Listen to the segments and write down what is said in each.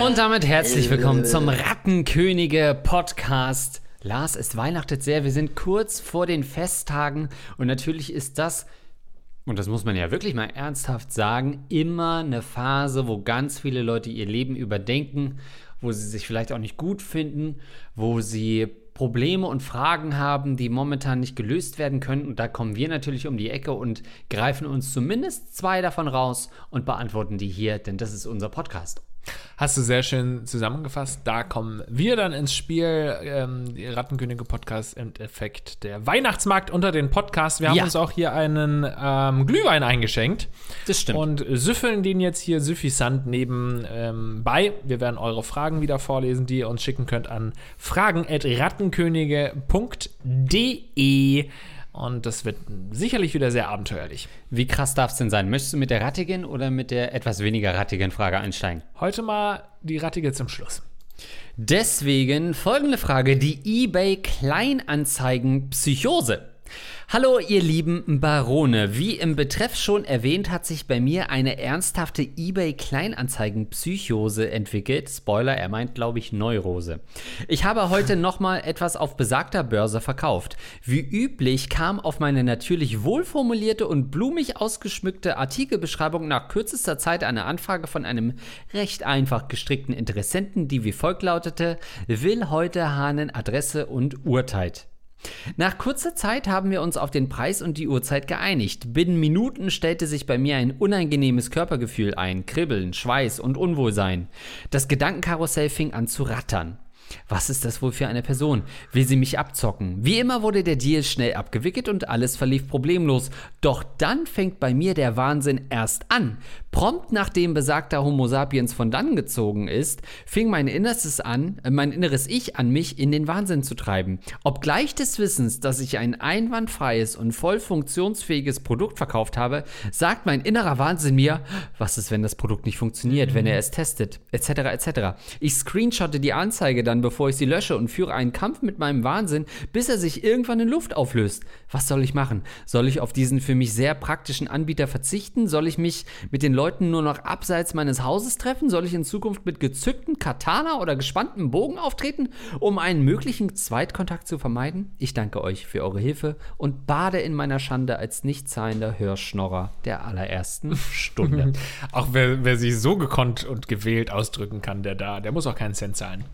Und damit herzlich willkommen zum Rattenkönige Podcast. Lars, es weihnachtet sehr. Wir sind kurz vor den Festtagen und natürlich ist das, und das muss man ja wirklich mal ernsthaft sagen, immer eine Phase, wo ganz viele Leute ihr Leben überdenken, wo sie sich vielleicht auch nicht gut finden, wo sie Probleme und Fragen haben, die momentan nicht gelöst werden können. Und da kommen wir natürlich um die Ecke und greifen uns zumindest zwei davon raus und beantworten die hier, denn das ist unser Podcast. Hast du sehr schön zusammengefasst. Da kommen wir dann ins Spiel. Ähm, die Rattenkönige Podcast im Effekt der Weihnachtsmarkt unter den Podcasts. Wir haben Ja. uns auch hier einen ähm, Glühwein eingeschenkt. Das stimmt. Und süffeln den jetzt hier süffisant nebenbei. Ähm, bei. wir werden eure Fragen wieder vorlesen, die ihr uns schicken könnt an fragen.rattenkönige.de. Und das wird sicherlich wieder sehr abenteuerlich. Wie krass darf es denn sein? Möchtest du mit der rattigen oder mit der etwas weniger rattigen Frage einsteigen? Heute mal die Rattige zum Schluss. Deswegen folgende Frage: Die eBay Kleinanzeigen Psychose. Hallo, ihr lieben Barone. Wie im Betreff schon erwähnt, hat sich bei mir eine ernsthafte eBay Kleinanzeigen Psychose entwickelt. Spoiler, er meint, glaube ich, Neurose. Ich habe heute nochmal etwas auf besagter Börse verkauft. Wie üblich kam auf meine natürlich wohlformulierte und blumig ausgeschmückte Artikelbeschreibung nach kürzester Zeit eine Anfrage von einem recht einfach gestrickten Interessenten, die wie folgt lautete: Will heute Hahnen Adresse und Uhrzeit. Nach kurzer Zeit haben wir uns auf den Preis und die Uhrzeit geeinigt. Binnen Minuten stellte sich bei mir ein unangenehmes Körpergefühl ein, Kribbeln, Schweiß und Unwohlsein. Das Gedankenkarussell fing an zu rattern. Was ist das wohl für eine Person? Will sie mich abzocken? Wie immer wurde der Deal schnell abgewickelt und alles verlief problemlos. Doch dann fängt bei mir der Wahnsinn erst an. Prompt nachdem besagter Homo sapiens von dann gezogen ist, fing mein Innerstes an, äh, mein inneres Ich an mich in den Wahnsinn zu treiben. Obgleich des Wissens, dass ich ein einwandfreies und voll funktionsfähiges Produkt verkauft habe, sagt mein innerer Wahnsinn mir, was ist, wenn das Produkt nicht funktioniert, wenn er es testet, etc. etc. Ich screenshotte die Anzeige dann, bevor ich sie lösche und führe einen Kampf mit meinem Wahnsinn, bis er sich irgendwann in Luft auflöst. Was soll ich machen? Soll ich auf diesen für mich sehr praktischen Anbieter verzichten? Soll ich mich mit den Leuten nur noch abseits meines Hauses treffen? Soll ich in Zukunft mit gezücktem Katana oder gespanntem Bogen auftreten, um einen möglichen Zweitkontakt zu vermeiden? Ich danke euch für eure Hilfe und bade in meiner Schande als nicht zahlender Hörschnorrer der allerersten Stunde. Auch wer, wer sich so gekonnt und gewählt ausdrücken kann, der da, der muss auch keinen Cent zahlen.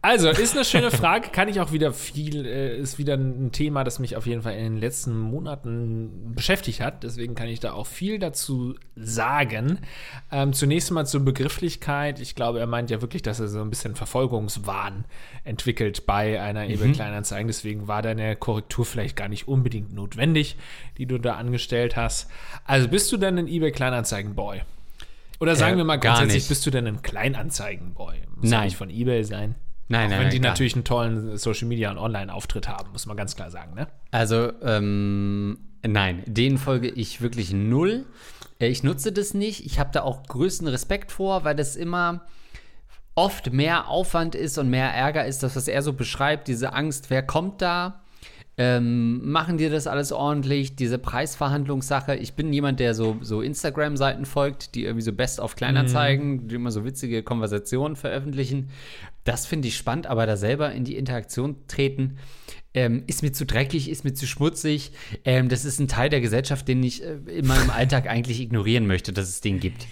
Also, ist eine schöne Frage, kann ich auch wieder viel, äh, ist wieder ein Thema, das mich auf jeden Fall in den letzten Monaten beschäftigt hat. Deswegen kann ich da auch viel dazu sagen. Ähm, zunächst mal zur Begrifflichkeit. Ich glaube, er meint ja wirklich, dass er so ein bisschen Verfolgungswahn entwickelt bei einer eBay Kleinanzeigen. Deswegen war deine Korrektur vielleicht gar nicht unbedingt notwendig, die du da angestellt hast. Also, bist du denn ein eBay Kleinanzeigen-Boy? Oder sagen Äh, wir mal gar grundsätzlich, nicht. bist du denn ein Kleinanzeigen-Boy? Muss Nein. nicht von eBay sein. Nein, Auch nein, wenn nein, die natürlich einen tollen Social Media und Online-Auftritt haben, muss man ganz klar sagen, ne? Also, ähm, nein, denen folge ich wirklich null. Äh, Ich nutze das nicht. Ich habe da auch größten Respekt vor, weil das immer oft mehr Aufwand ist und mehr Ärger ist, das, was er so beschreibt, diese Angst, wer kommt da? Ähm, machen dir das alles ordentlich? Diese Preisverhandlungssache. Ich bin jemand, der so, so Instagram-Seiten folgt, die irgendwie so Best auf Kleinanzeigen, die immer so witzige Konversationen veröffentlichen. Das finde ich spannend, aber da selber in die Interaktion treten, ähm, ist mir zu dreckig, ist mir zu schmutzig. Ähm, das ist ein Teil der Gesellschaft, den ich äh, in meinem Alltag eigentlich ignorieren möchte, dass es den gibt.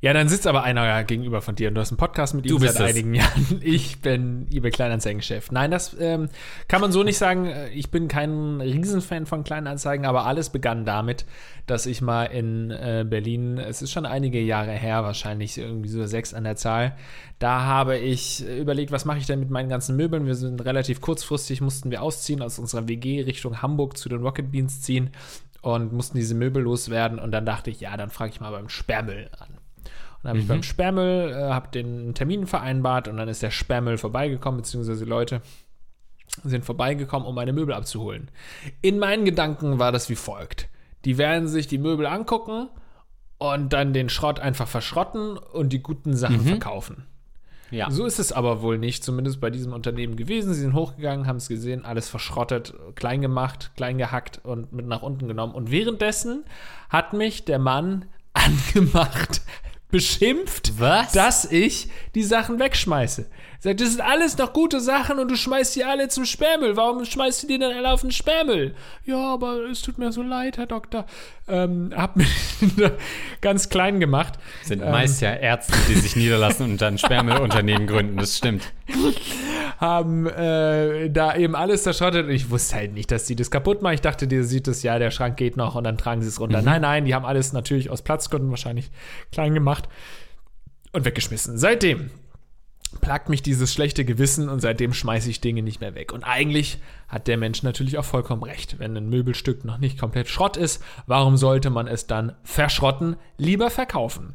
Ja, dann sitzt aber einer gegenüber von dir und du hast einen Podcast mit ihm seit es. einigen Jahren. Ich bin eBay Kleinanzeigen-Chef. Nein, das ähm, kann man so nicht sagen. Ich bin kein Riesenfan von Kleinanzeigen, aber alles begann damit, dass ich mal in äh, Berlin, es ist schon einige Jahre her, wahrscheinlich irgendwie so sechs an der Zahl, da habe ich überlegt, was mache ich denn mit meinen ganzen Möbeln? Wir sind relativ kurzfristig, mussten wir ausziehen, aus unserer WG Richtung Hamburg zu den Rocket Beans ziehen und mussten diese Möbel loswerden. Und dann dachte ich, ja, dann frage ich mal beim Sperrmüll an. Dann habe ich beim Sperrmüll, äh, habe den Termin vereinbart und dann ist der Sperrmüll vorbeigekommen, beziehungsweise die Leute sind vorbeigekommen, um meine Möbel abzuholen. In meinen Gedanken war das wie folgt. Die werden sich die Möbel angucken und dann den Schrott einfach verschrotten und die guten Sachen verkaufen. Ja. So ist es aber wohl nicht, zumindest bei diesem Unternehmen gewesen. Sie sind hochgegangen, haben es gesehen, alles verschrottet, klein gemacht, klein gehackt und mit nach unten genommen. Und währenddessen hat mich der Mann angemacht, beschimpft, Was? dass ich die Sachen wegschmeiße. Sagt, das sind alles noch gute Sachen und du schmeißt die alle zum Sperrmüll. Warum schmeißt du die denn alle auf den Sperrmüll? Ja, aber es tut mir so leid, Herr Doktor. Ähm, hab mich ganz klein gemacht. Sind meist ja Ärzte, die sich niederlassen und dann Sperrmüllunternehmen gründen, das stimmt. haben äh, da eben alles zerschrottet und ich wusste halt nicht, dass die das kaputt machen. Ich dachte, dir sieht es, ja, der Schrank geht noch und dann tragen sie es runter. Nein, nein, die haben alles natürlich aus Platzgründen wahrscheinlich klein gemacht und weggeschmissen. Seitdem plagt mich dieses schlechte Gewissen und seitdem schmeiße ich Dinge nicht mehr weg. Und eigentlich hat der Mensch natürlich auch vollkommen recht. Wenn ein Möbelstück noch nicht komplett Schrott ist, warum sollte man es dann verschrotten? Lieber verkaufen.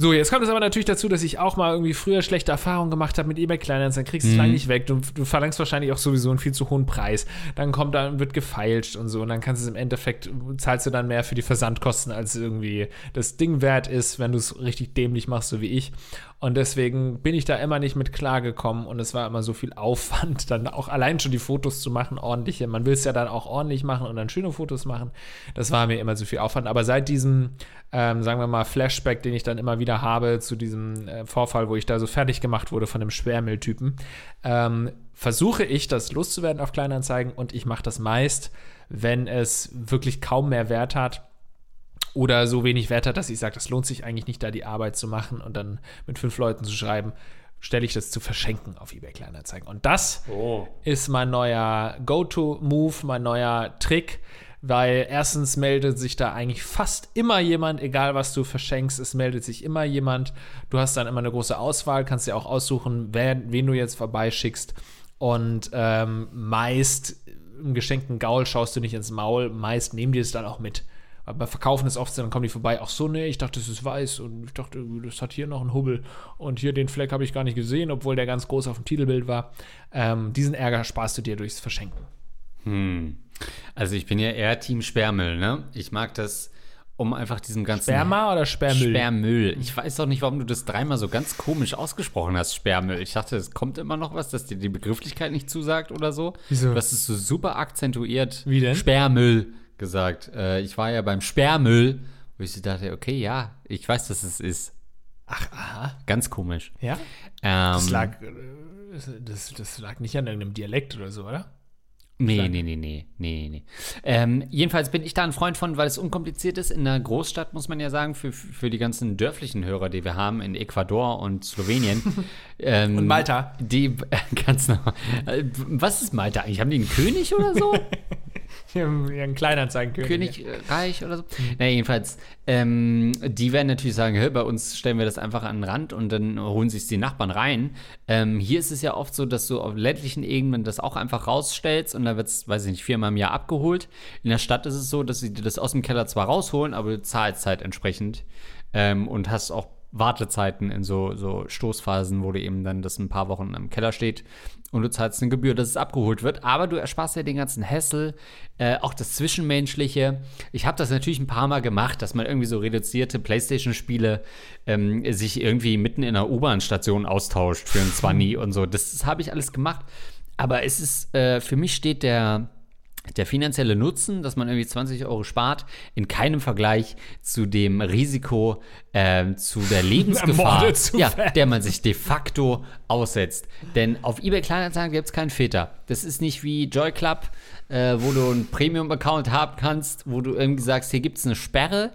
So, jetzt kommt es aber natürlich dazu, dass ich auch mal irgendwie früher schlechte Erfahrungen gemacht habe mit eBay Kleinanzeigen. Dann kriegst du es lang nicht weg. Du, du verlangst wahrscheinlich auch sowieso einen viel zu hohen Preis. Dann kommt dann, wird gefeilscht und so. Und dann kannst du es im Endeffekt, zahlst du dann mehr für die Versandkosten, als irgendwie das Ding wert ist, wenn du es richtig dämlich machst, so wie ich. Und deswegen bin ich da immer nicht mit klargekommen und es war immer so viel Aufwand, dann auch allein schon die Fotos zu machen, ordentliche. Man will es ja dann auch ordentlich machen und dann schöne Fotos machen. Das war mir immer so viel Aufwand. Aber seit diesem, ähm, sagen wir mal, Flashback, den ich dann immer wieder habe zu diesem äh, Vorfall, wo ich da so fertig gemacht wurde von dem Sperrmülltypen, ähm, versuche ich, das loszuwerden auf Kleinanzeigen und ich mache das meist, wenn es wirklich kaum mehr Wert hat oder so wenig Wert hat, dass ich sage, das lohnt sich eigentlich nicht, da die Arbeit zu machen und dann mit fünf Leuten zu schreiben, stelle ich das zu verschenken auf eBay Kleinanzeigen. Und das Oh. ist mein neuer Go-To-Move, mein neuer Trick, weil erstens meldet sich da eigentlich fast immer jemand, egal was du verschenkst, es meldet sich immer jemand. Du hast dann immer eine große Auswahl, kannst dir auch aussuchen, wen, wen du jetzt vorbeischickst. Und ähm, meist im geschenkten Gaul schaust du nicht ins Maul, meist nehmen die es dann auch mit. Beim Verkaufen ist oft so, dann kommen die vorbei, ach so, nee, ich dachte, das ist weiß und ich dachte, das hat hier noch einen Hubbel und hier den Fleck habe ich gar nicht gesehen, obwohl der ganz groß auf dem Titelbild war. Ähm, diesen Ärger sparst du dir durchs Verschenken. Hm. Also ich bin ja eher Team Sperrmüll, ne? Ich mag das, um einfach diesem ganzen Sperma oder Sperrmüll? Sperrmüll. Ich weiß auch nicht, warum du das dreimal so ganz komisch ausgesprochen hast, Sperrmüll. Ich dachte, es kommt immer noch was, dass dir die Begrifflichkeit nicht zusagt oder so. Wieso? Hast es so super akzentuiert. Wie denn? Sperrmüll gesagt. Äh, ich war ja beim Sperrmüll, wo ich so dachte, okay, ja, ich weiß, dass es ist. Ach, aha. Ganz komisch. Ja? Ähm, Das lag, äh, das, das lag nicht an irgendeinem Dialekt oder so, oder? Nee, nee, nee, nee, nee, nee. Ähm, jedenfalls bin ich da ein Freund von, weil es unkompliziert ist. In einer Großstadt muss man ja sagen, für, für die ganzen dörflichen Hörer, die wir haben in Ecuador und Slowenien. ähm, Und Malta. Die, ganz normal. Äh, Was ist Malta eigentlich? Haben die einen König oder so? Ja, ein Kleinanzeigenkönig. Königreich oder so. Na, jedenfalls, ähm, die werden natürlich sagen, "Hä, bei uns stellen wir das einfach an den Rand und dann holen sich die Nachbarn rein. Ähm, hier ist es ja oft so, dass du auf ländlichen Ebenen das auch einfach rausstellst und da wird es, weiß ich nicht, viermal im Jahr abgeholt. In der Stadt ist es so, dass sie dir das aus dem Keller zwar rausholen, aber du zahlst halt entsprechend ähm, und hast auch Wartezeiten in so, so Stoßphasen, wo du eben dann das ein paar Wochen im Keller steht und du zahlst eine Gebühr, dass es abgeholt wird. Aber du ersparst ja den ganzen Hassel, äh, auch das Zwischenmenschliche. Ich habe das natürlich ein paar Mal gemacht, dass man irgendwie so reduzierte Playstation-Spiele ähm, sich irgendwie mitten in einer U-Bahn-Station austauscht für ein 20 und so. Das, das habe ich alles gemacht. Aber es ist, äh, für mich steht der der finanzielle Nutzen, dass man irgendwie 20 Euro spart, in keinem Vergleich zu dem Risiko, ähm, zu der Lebensgefahr, ja, der man sich de facto aussetzt. Denn auf eBay Kleinanzeigen gibt es keinen Filter. Das ist nicht wie Joy Club, äh, wo du einen Premium-Account haben kannst, wo du irgendwie sagst, hier gibt es eine Sperre,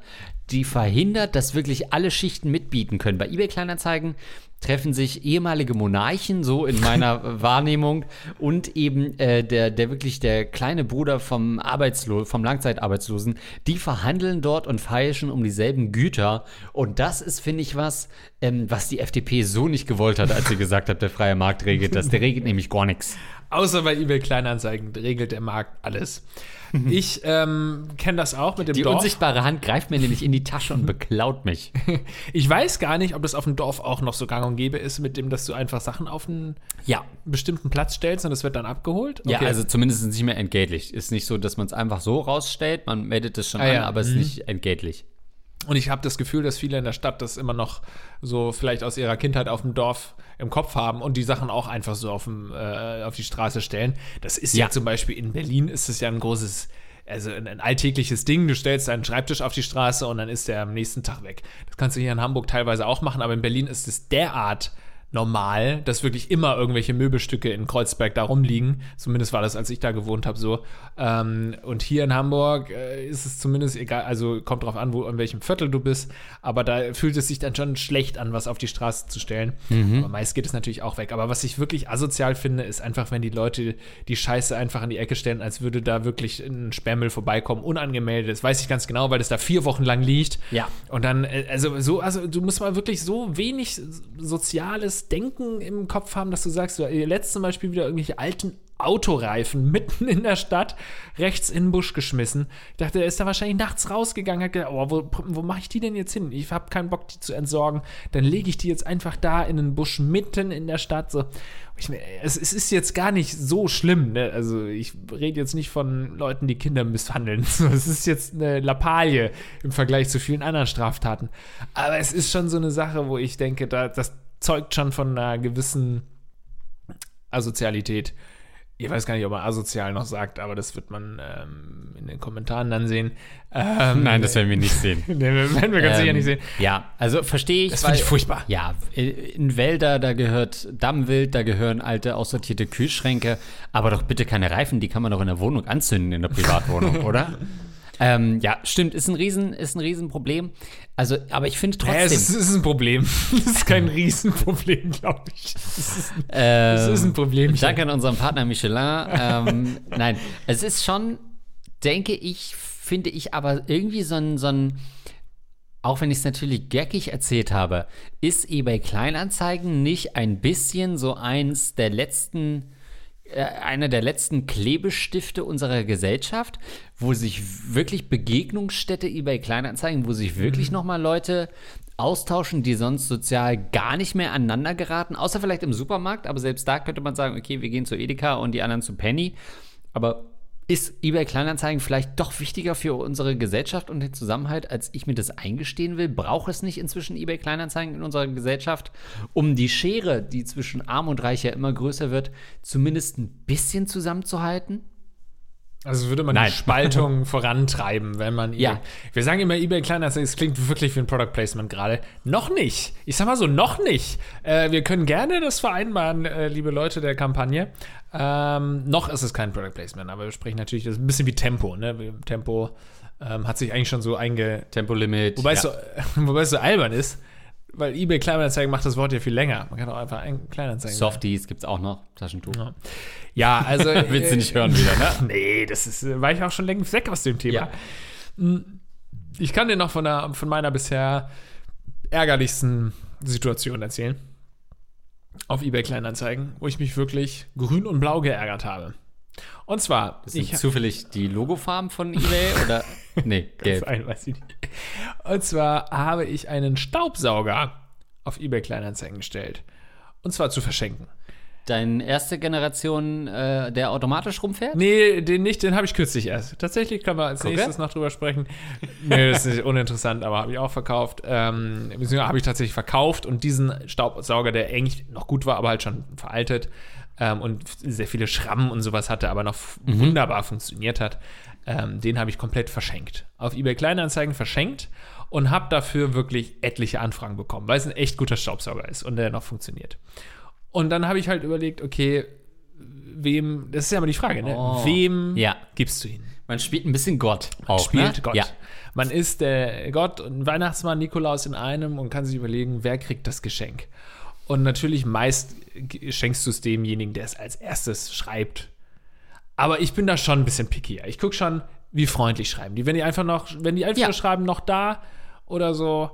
die verhindert, dass wirklich alle Schichten mitbieten können. Bei eBay Kleinanzeigen treffen sich ehemalige Monarchen, so in meiner Wahrnehmung, und eben äh, der, der wirklich der kleine Bruder vom Arbeitslo vom Langzeitarbeitslosen, die verhandeln dort und feilschen um dieselben Güter. Und das ist, finde ich, was, ähm, was die FDP so nicht gewollt hat, als sie gesagt hat, der freie Markt regelt das. Der regelt nämlich gar nichts. Außer bei eBay Kleinanzeigen regelt der Markt alles. Ich ähm, kenne das auch mit dem Die Dorf. unsichtbare Hand greift mir nämlich in die Tasche und beklaut mich. Ich weiß gar nicht, ob das auf dem Dorf auch noch so gang und gäbe ist, mit dem, dass du einfach Sachen auf einen Ja, bestimmten Platz stellst und es wird dann abgeholt. Ja, Okay. also zumindest nicht mehr entgeltlich. Ist nicht so, dass man es einfach so rausstellt, man meldet es schon Ah, an, ja. aber es ist Mhm. nicht entgeltlich. Und ich habe das Gefühl, dass viele in der Stadt das immer noch so vielleicht aus ihrer Kindheit auf dem Dorf im Kopf haben und die Sachen auch einfach so auf, dem, äh, auf die Straße stellen. Das ist ja. ja zum Beispiel in Berlin ist es ja ein großes, also ein, ein, alltägliches Ding. Du stellst deinen Schreibtisch auf die Straße und dann ist der am nächsten Tag weg. Das kannst du hier in Hamburg teilweise auch machen, aber in Berlin ist es derart normal, dass wirklich immer irgendwelche Möbelstücke in Kreuzberg da rumliegen. Zumindest war das, als ich da gewohnt habe, so. Ähm, und hier in Hamburg äh, ist es zumindest egal, also kommt drauf an, wo, in welchem Viertel du bist, aber da fühlt es sich dann schon schlecht an, was auf die Straße zu stellen. Mhm. Aber meist geht es natürlich auch weg. Aber was ich wirklich asozial finde, ist einfach, wenn die Leute die Scheiße einfach in die Ecke stellen, als würde da wirklich ein Sperrmüll vorbeikommen, unangemeldet. Das weiß ich ganz genau, weil das da vier Wochen lang liegt. Ja. Und dann, äh, also so, also du musst mal wirklich so wenig Soziales Denken im Kopf haben, dass du sagst, du letzt zum Beispiel wieder irgendwelche alten Autoreifen mitten in der Stadt rechts in den Busch geschmissen. Ich dachte, er ist da wahrscheinlich nachts rausgegangen, hat gedacht, oh, wo, wo mache ich die denn jetzt hin? Ich habe keinen Bock, die zu entsorgen. Dann lege ich die jetzt einfach da in den Busch mitten in der Stadt. So. Ich, es, es, ist jetzt gar nicht so schlimm. Ne? Also ich rede jetzt nicht von Leuten, die Kinder misshandeln. Es ist jetzt eine Lappalie im Vergleich zu vielen anderen Straftaten. Aber es ist schon so eine Sache, wo ich denke, da, das, zeugt schon von einer gewissen Asozialität. Ich weiß gar nicht, ob man asozial noch sagt, aber das wird man ähm, in den Kommentaren dann sehen. Ähm, Nein, das werden wir nicht sehen. nee, werden wir ganz ähm, sicher nicht sehen. Ja, also verstehe ich. Das finde ich furchtbar. Ja, in Wälder, da gehört Dammwild, da gehören alte, aussortierte Kühlschränke, aber doch bitte keine Reifen, die kann man doch in der Wohnung anzünden, in der Privatwohnung, oder? Ähm, ja, stimmt, ist ein Riesen, ist ein Riesenproblem. Also, aber ich finde trotzdem. Ja, es, ist, es ist ein Problem. Das ist kein Riesenproblem, glaube ich. Das ist, ein, ähm, das ist ein Problem. Danke an unseren Partner Michelin. ähm, nein, es ist schon, denke ich, finde ich, aber irgendwie so ein, so ein auch wenn ich es natürlich geckig erzählt habe, ist eBay Kleinanzeigen nicht ein bisschen so eins der letzten einer der letzten Klebestifte unserer Gesellschaft, wo sich wirklich Begegnungsstätte eBay Kleinanzeigen, wo sich wirklich mhm. nochmal Leute austauschen, die sonst sozial gar nicht mehr aneinander geraten, außer vielleicht im Supermarkt, aber selbst da könnte man sagen, okay, wir gehen zu Edeka und die anderen zu Penny, aber ist eBay Kleinanzeigen vielleicht doch wichtiger für unsere Gesellschaft und den Zusammenhalt, als ich mir das eingestehen will? Braucht es nicht inzwischen eBay Kleinanzeigen in unserer Gesellschaft, um die Schere, die zwischen Arm und Reich ja immer größer wird, zumindest ein bisschen zusammenzuhalten? Also würde man Nein. die Spaltung vorantreiben, wenn man ja. Wir sagen immer eBay Kleinanzeigen, es klingt wirklich wie ein Product Placement gerade. Noch nicht. Ich sag mal so, noch nicht. Äh, wir können gerne das vereinbaren, äh, liebe Leute der Kampagne. Ähm, noch ist es kein Product Placement, aber wir sprechen natürlich, das ist ein bisschen wie Tempo, ne? Tempo ähm, hat sich eigentlich schon so einge... Tempolimit. Wobei, ja. es so, wobei es so albern ist weil eBay Kleinanzeigen macht das Wort ja viel länger. Man kann auch einfach ein Kleinanzeigen. Softies gibt es auch noch, Taschentuch. Ja, ja also. Willst du nicht hören wieder, ne? nee, das ist, war ich auch schon längst weg aus dem Thema. Ja. Hm, ich kann dir noch von, der, von meiner bisher ärgerlichsten Situation erzählen. Auf eBay Kleinanzeigen, wo ich mich wirklich grün und blau geärgert habe. Und zwar. Das sind ich, zufällig die Logofarben von eBay oder? Nee, gelb. Ein, weiß ich nicht. Und zwar habe ich einen Staubsauger auf eBay Kleinanzeigen gestellt. Und zwar zu verschenken. Deine erste Generation, äh, der automatisch rumfährt? Nee, den nicht, den habe ich kürzlich erst. Tatsächlich können wir als Gucke? nächstes noch drüber sprechen. nee, das ist nicht uninteressant, aber habe ich auch verkauft. Ähm, beziehungsweise habe ich tatsächlich verkauft und diesen Staubsauger, der eigentlich noch gut war, aber halt schon veraltet ähm, und sehr viele Schrammen und sowas hatte, aber noch mhm. wunderbar funktioniert hat, ähm, den habe ich komplett verschenkt. Auf eBay Kleinanzeigen verschenkt und habe dafür wirklich etliche Anfragen bekommen, weil es ein echt guter Staubsauger ist und der noch funktioniert. Und dann habe ich halt überlegt, okay, wem, das ist ja immer die Frage, ne? Oh. Wem ja. gibst du ihn? Man spielt ein bisschen Gott. Man auch, spielt ne? Gott. Ja. Man ist der Gott und Weihnachtsmann Nikolaus in einem und kann sich überlegen, wer kriegt das Geschenk. Und natürlich meist schenkst du es demjenigen, der es als erstes schreibt aber ich bin da schon ein bisschen pickier. Ich gucke schon, wie freundlich schreiben die. Wenn die einfach noch, wenn die einfach ja. schreiben, noch da oder so,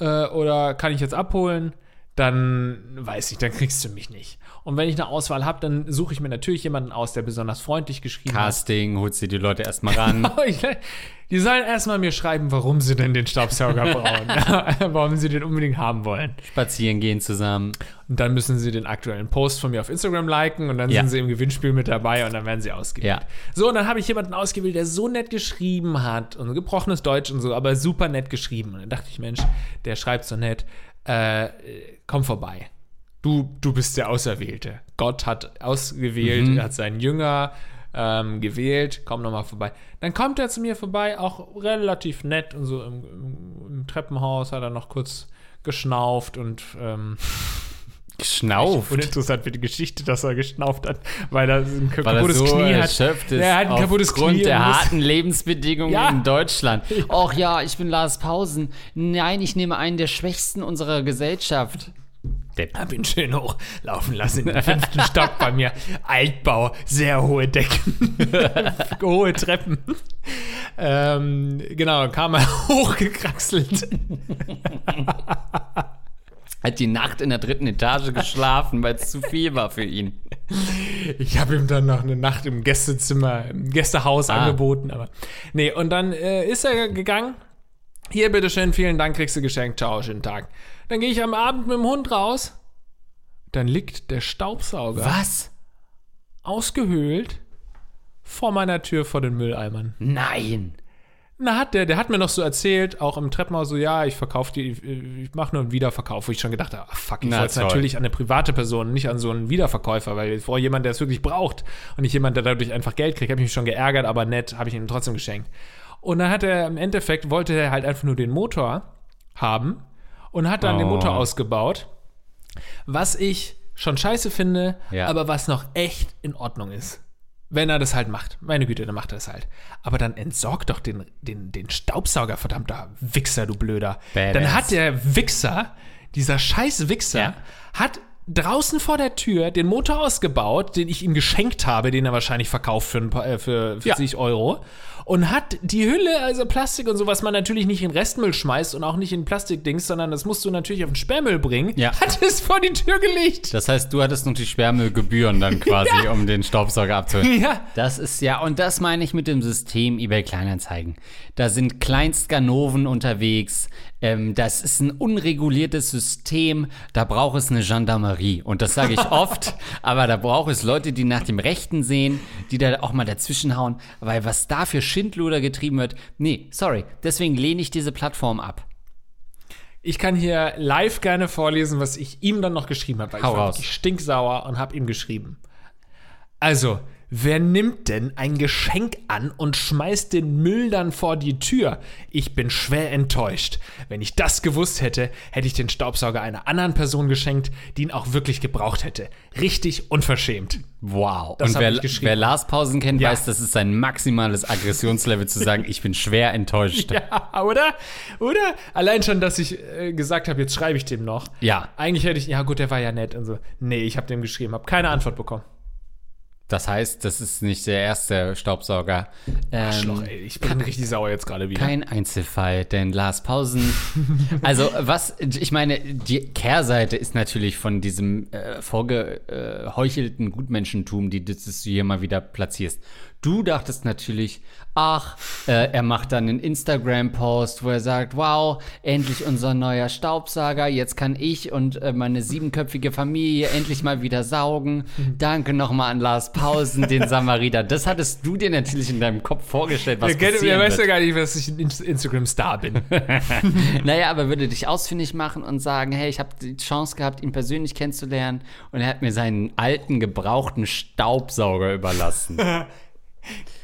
äh, oder kann ich jetzt abholen, dann weiß ich, dann kriegst du mich nicht. Und wenn ich eine Auswahl habe, dann suche ich mir natürlich jemanden aus, der besonders freundlich geschrieben hat. Casting, holst du die Leute erstmal ran. Ich- Die sollen erstmal mir schreiben, warum sie denn den Staubsauger brauchen. warum sie den unbedingt haben wollen. Spazieren gehen zusammen. Und dann müssen sie den aktuellen Post von mir auf Instagram liken und dann Ja. sind sie im Gewinnspiel mit dabei und dann werden sie ausgewählt. Ja. So, und dann habe ich jemanden ausgewählt, der so nett geschrieben hat und gebrochenes Deutsch und so, aber super nett geschrieben. Und dann dachte ich, Mensch, der schreibt so nett, äh, komm vorbei. Du, du bist der Auserwählte. Gott hat ausgewählt, Mhm. er hat seinen Jünger ähm, gewählt, komm nochmal vorbei. Dann kommt er zu mir vorbei, auch relativ nett und so im, im, im Treppenhaus hat er noch kurz geschnauft und ähm, Geschnauft. uninteressant für die Geschichte, dass er geschnauft hat, weil er ein Weil er kaputtes so Knie hat. ist Er hat ein kaputtes aufgrund Knie der harten Lebensbedingungen Ja. in Deutschland. Och ja, ich bin Lars Pausen. Nein, ich nehme einen der Schwächsten unserer Gesellschaft. Depp. Hab ihn schön hochlaufen lassen in den fünften Stock bei mir. Altbau, sehr hohe Decken, hohe Treppen. Ähm, genau, kam er hochgekraxelt. Hat die Nacht in der dritten Etage geschlafen, weil es zu viel war für ihn. Ich habe ihm dann noch eine Nacht im Gästezimmer, im Gästehaus Ah. angeboten, aber nee, und dann äh, ist er gegangen. Hier, bitteschön, vielen Dank, kriegst du geschenkt. Ciao, schönen Tag. Dann gehe ich am Abend mit dem Hund raus. Dann liegt der Staubsauger Was? ausgehöhlt vor meiner Tür vor den Mülleimern. Nein. Na, hat der, der hat mir noch so erzählt, auch im Treppenhaus, so, ja, ich verkaufe die, ich mache nur einen Wiederverkauf, wo ich schon gedacht habe, ach fuck, ich wollte es natürlich an eine private Person, nicht an so einen Wiederverkäufer, weil ich brauche jemanden, der es wirklich braucht und nicht jemand, der dadurch einfach Geld kriegt. Habe ich mich schon geärgert, aber nett, habe ich ihm trotzdem geschenkt. Und dann hat er im Endeffekt, wollte er halt einfach nur den Motor haben und hat dann den Oh. Motor ausgebaut, was ich schon scheiße finde, Ja. aber was noch echt in Ordnung ist. Wenn er das halt macht. Meine Güte, dann macht er es halt. Aber dann entsorgt doch den, den, den Staubsauger, verdammter Wichser, du Blöder. Badass. Dann hat der Wichser, dieser scheiß Wichser, Ja. hat draußen vor der Tür den Motor ausgebaut, den ich ihm geschenkt habe, den er wahrscheinlich verkauft für, ein paar, äh, für 40 Euro. Und hat die Hülle, also Plastik und so, was man natürlich nicht in Restmüll schmeißt und auch nicht in Plastikdings, sondern das musst du natürlich auf den Sperrmüll bringen, Ja. hat es vor die Tür gelegt. Das heißt, du hattest noch die Sperrmüllgebühren dann quasi, um den Staubsauger abzuholen. Ja. Das ist ja, und das meine ich mit dem System eBay Kleinanzeigen. Da sind Kleinstganoven unterwegs. Ähm, das ist ein unreguliertes System. Da braucht es eine Gendarmerie. Und das sage ich oft, aber da braucht es Leute, die nach dem Rechten sehen, die da auch mal dazwischenhauen. Weil was da für Schindluder getrieben wird, nee, sorry. Deswegen lehne ich diese Plattform ab. Ich kann hier live gerne vorlesen, was ich ihm dann noch geschrieben habe. weil Hau ich war raus. stinksauer und habe ihm geschrieben. Also, wer nimmt denn ein Geschenk an und schmeißt den Müll dann vor die Tür? Ich bin schwer enttäuscht. Wenn ich das gewusst hätte, hätte ich den Staubsauger einer anderen Person geschenkt, die ihn auch wirklich gebraucht hätte. Richtig unverschämt. Wow. Das und wer, wer Lars Pausen kennt, Ja. weiß, das ist sein maximales Aggressionslevel zu sagen, ich bin schwer enttäuscht. Ja, oder? Oder? Allein schon, dass ich äh, gesagt habe, jetzt schreibe ich dem noch. Ja. Eigentlich hätte ich, ja gut, der war ja nett und so. Nee, ich habe dem geschrieben, habe keine Antwort bekommen. Das heißt, das ist nicht der erste Staubsauger. Ähm, Schloch, ey, ich bin richtig sauer jetzt gerade wieder. kein Einzelfall, denn Lars Pausen. also, was, ich meine, die Kehrseite ist natürlich von diesem äh, vorgeheuchelten Gutmenschentum, die du hier mal wieder platzierst. Du dachtest natürlich, ach, äh, er macht dann einen Instagram-Post, wo er sagt, wow, endlich unser neuer Staubsauger, jetzt kann ich und äh, meine siebenköpfige Familie endlich mal wieder saugen. Danke nochmal an Lars Pausen, den Samariter. Das hattest du dir natürlich in deinem Kopf vorgestellt, was Wer, kennt, passieren wer weiß wird. ja gar nicht, dass ich ein Inst- Instagram-Star bin. Naja, aber würde dich ausfindig machen und sagen, hey, ich habe die Chance gehabt, ihn persönlich kennenzulernen und er hat mir seinen alten, gebrauchten Staubsauger überlassen.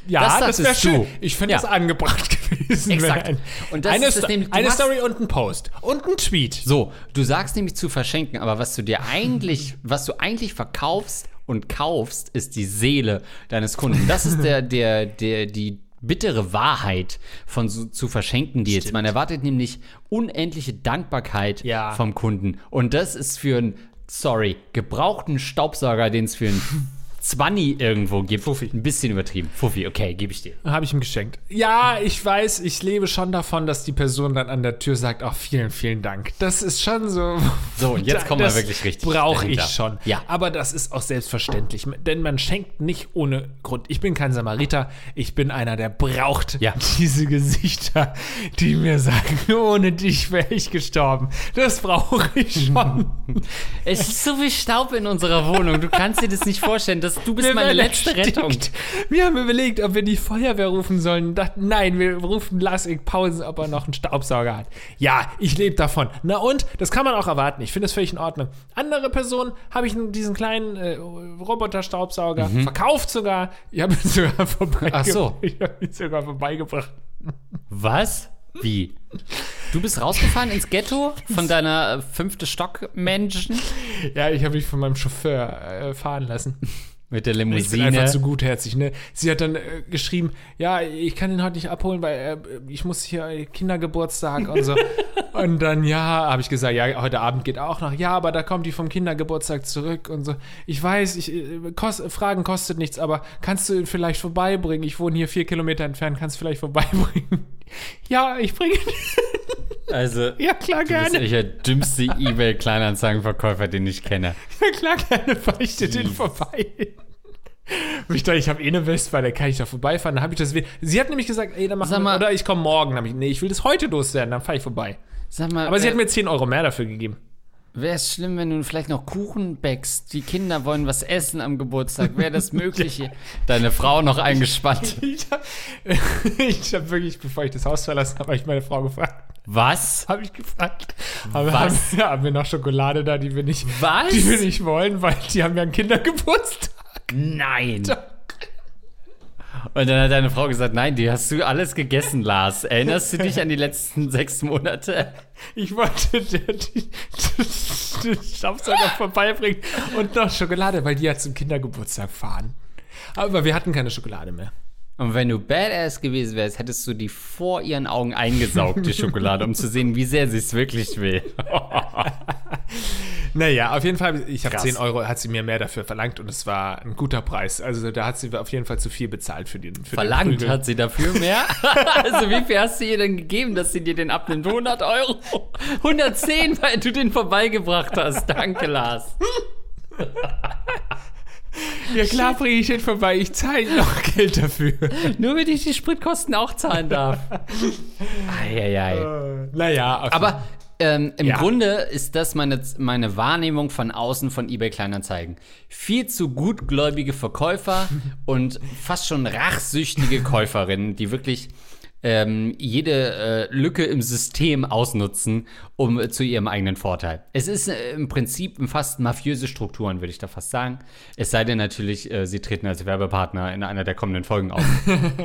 Ja, Das das, wäre schön. Ich finde Ja. das angebracht gewesen. Exakt. Ein, Und das eine ist Sto- nämlich, eine Story und ein Post. Und ein Tweet. So, du sagst nämlich zu verschenken, aber was du dir eigentlich, was du eigentlich verkaufst und kaufst, ist die Seele deines Kunden. Das ist der, der, der, die bittere Wahrheit von so, zu verschenken Deals. Man erwartet nämlich unendliche Dankbarkeit Ja. vom Kunden. Und das ist für einen, sorry, gebrauchten Staubsauger, den es für einen Zwanni irgendwo gibt. Fuffi. Ein bisschen übertrieben. Fuffi, okay, gebe ich dir. Habe ich ihm geschenkt. Ja, ich weiß, ich lebe schon davon, dass die Person dann an der Tür sagt, ach, vielen, vielen Dank. Das ist schon so. So, und jetzt kommen wir wirklich richtig Brauche ich schon. Ja. Aber das ist auch selbstverständlich. Denn man schenkt nicht ohne Grund. Ich bin kein Samariter. Ich bin einer, der braucht Ja. diese Gesichter, die mir sagen, ohne dich wäre ich gestorben. Das brauche ich schon. Es ist so viel Staub in unserer Wohnung. Du kannst dir das nicht vorstellen. Das, du bist Wir meine letzte erstickt. Rettung. Wir haben überlegt, ob wir die Feuerwehr rufen sollen. Dachten, nein, wir rufen Lassig Pausen, ob er noch einen Staubsauger hat. Ja, ich lebe davon. Na und? Das kann man auch erwarten. Ich finde das völlig in Ordnung. Andere Personen habe ich diesen kleinen äh, Roboter-Staubsauger verkauft sogar. Ich habe ihn sogar vorbeigebracht. Ach so. Ich habe ihn sogar vorbeigebracht. Was? Wie? Du bist rausgefahren ins Ghetto von deiner äh, fünfte Stock-Menschen Ja, ich habe mich von meinem Chauffeur äh, fahren lassen. Mit der Ich bin Limousine. einfach zu gutherzig, ne? Sie hat dann äh, geschrieben, ja, ich kann ihn heute nicht abholen, weil äh, ich muss hier Kindergeburtstag und so. und dann, ja, habe ich gesagt, ja, heute Abend geht auch noch. Ja, aber da kommt die vom Kindergeburtstag zurück und so. Ich weiß, ich, äh, kost, Fragen kostet nichts, aber kannst du ihn vielleicht vorbeibringen? Ich wohne hier vier Kilometer entfernt, kannst du vielleicht vorbeibringen? ja, ich bringe ihn. Also, ja, klar, du bist gerne. der dümmste eBay-Kleinanzeigenverkäufer, den ich kenne. Ja, klar, gerne fahre ich dir den vorbei. Und ich dachte, ich habe eh eine Vespa, da kann ich da vorbeifahren. Dann habe ich das. we- Sie hat nämlich gesagt, ey, dann machen wir. mal- Oder ich komme morgen. Dann ich, nee, ich will das heute loswerden, dann fahre ich vorbei. Sag mal, Aber sie äh, hat mir 10 Euro mehr dafür gegeben. wäre es schlimm, wenn du vielleicht noch Kuchen backst? Die Kinder wollen was essen am Geburtstag. Wäre das möglich? Deine Frau noch eingespannt. Ich habe ich hab wirklich, bevor ich das Haus verlassen habe, habe ich meine Frau gefragt. Was? Habe ich gefragt. Aber Was? Haben, ja, haben wir noch Schokolade da, die wir nicht, Was? die wir nicht wollen, weil die haben ja einen Kindergeburtstag. Nein. Und dann hat deine Frau gesagt, nein, die hast du alles gegessen, Lars. Erinnerst du dich an die letzten sechs Monate? Ich wollte der, die, Staubsauger vorbeibringen und noch Schokolade, weil die ja zum Kindergeburtstag fahren. Aber wir hatten keine Schokolade mehr. Und wenn du Badass gewesen wärst, hättest du die vor ihren Augen eingesaugt, die Schokolade, um zu sehen, wie sehr sie es wirklich will. Naja, auf jeden Fall, ich habe Krass. 10 Euro, hat sie mir mehr dafür verlangt und es war ein guter Preis. Also da hat sie auf jeden Fall zu viel bezahlt für den für Verlangt den hat sie dafür mehr. also wie viel hast du ihr denn gegeben, dass sie dir den abnimmt? 100 Euro? 110, weil du den vorbeigebracht hast. Danke, Lars. Ja klar bringe ich den vorbei, ich zahle noch Geld dafür. Nur wenn ich die Spritkosten auch zahlen darf. Eieiei. naja, auf Aber ähm, im Ja. Grunde ist das meine, meine Wahrnehmung von außen von eBay Kleinanzeigen. Viel zu gutgläubige Verkäufer und fast schon rachsüchtige Käuferinnen, die wirklich ähm, jede äh, Lücke im System ausnutzen, um äh, zu ihrem eigenen Vorteil. Es ist äh, im Prinzip fast mafiöse Strukturen, würde ich da fast sagen. Es sei denn natürlich, äh, sie treten als Werbepartner in einer der kommenden Folgen auf.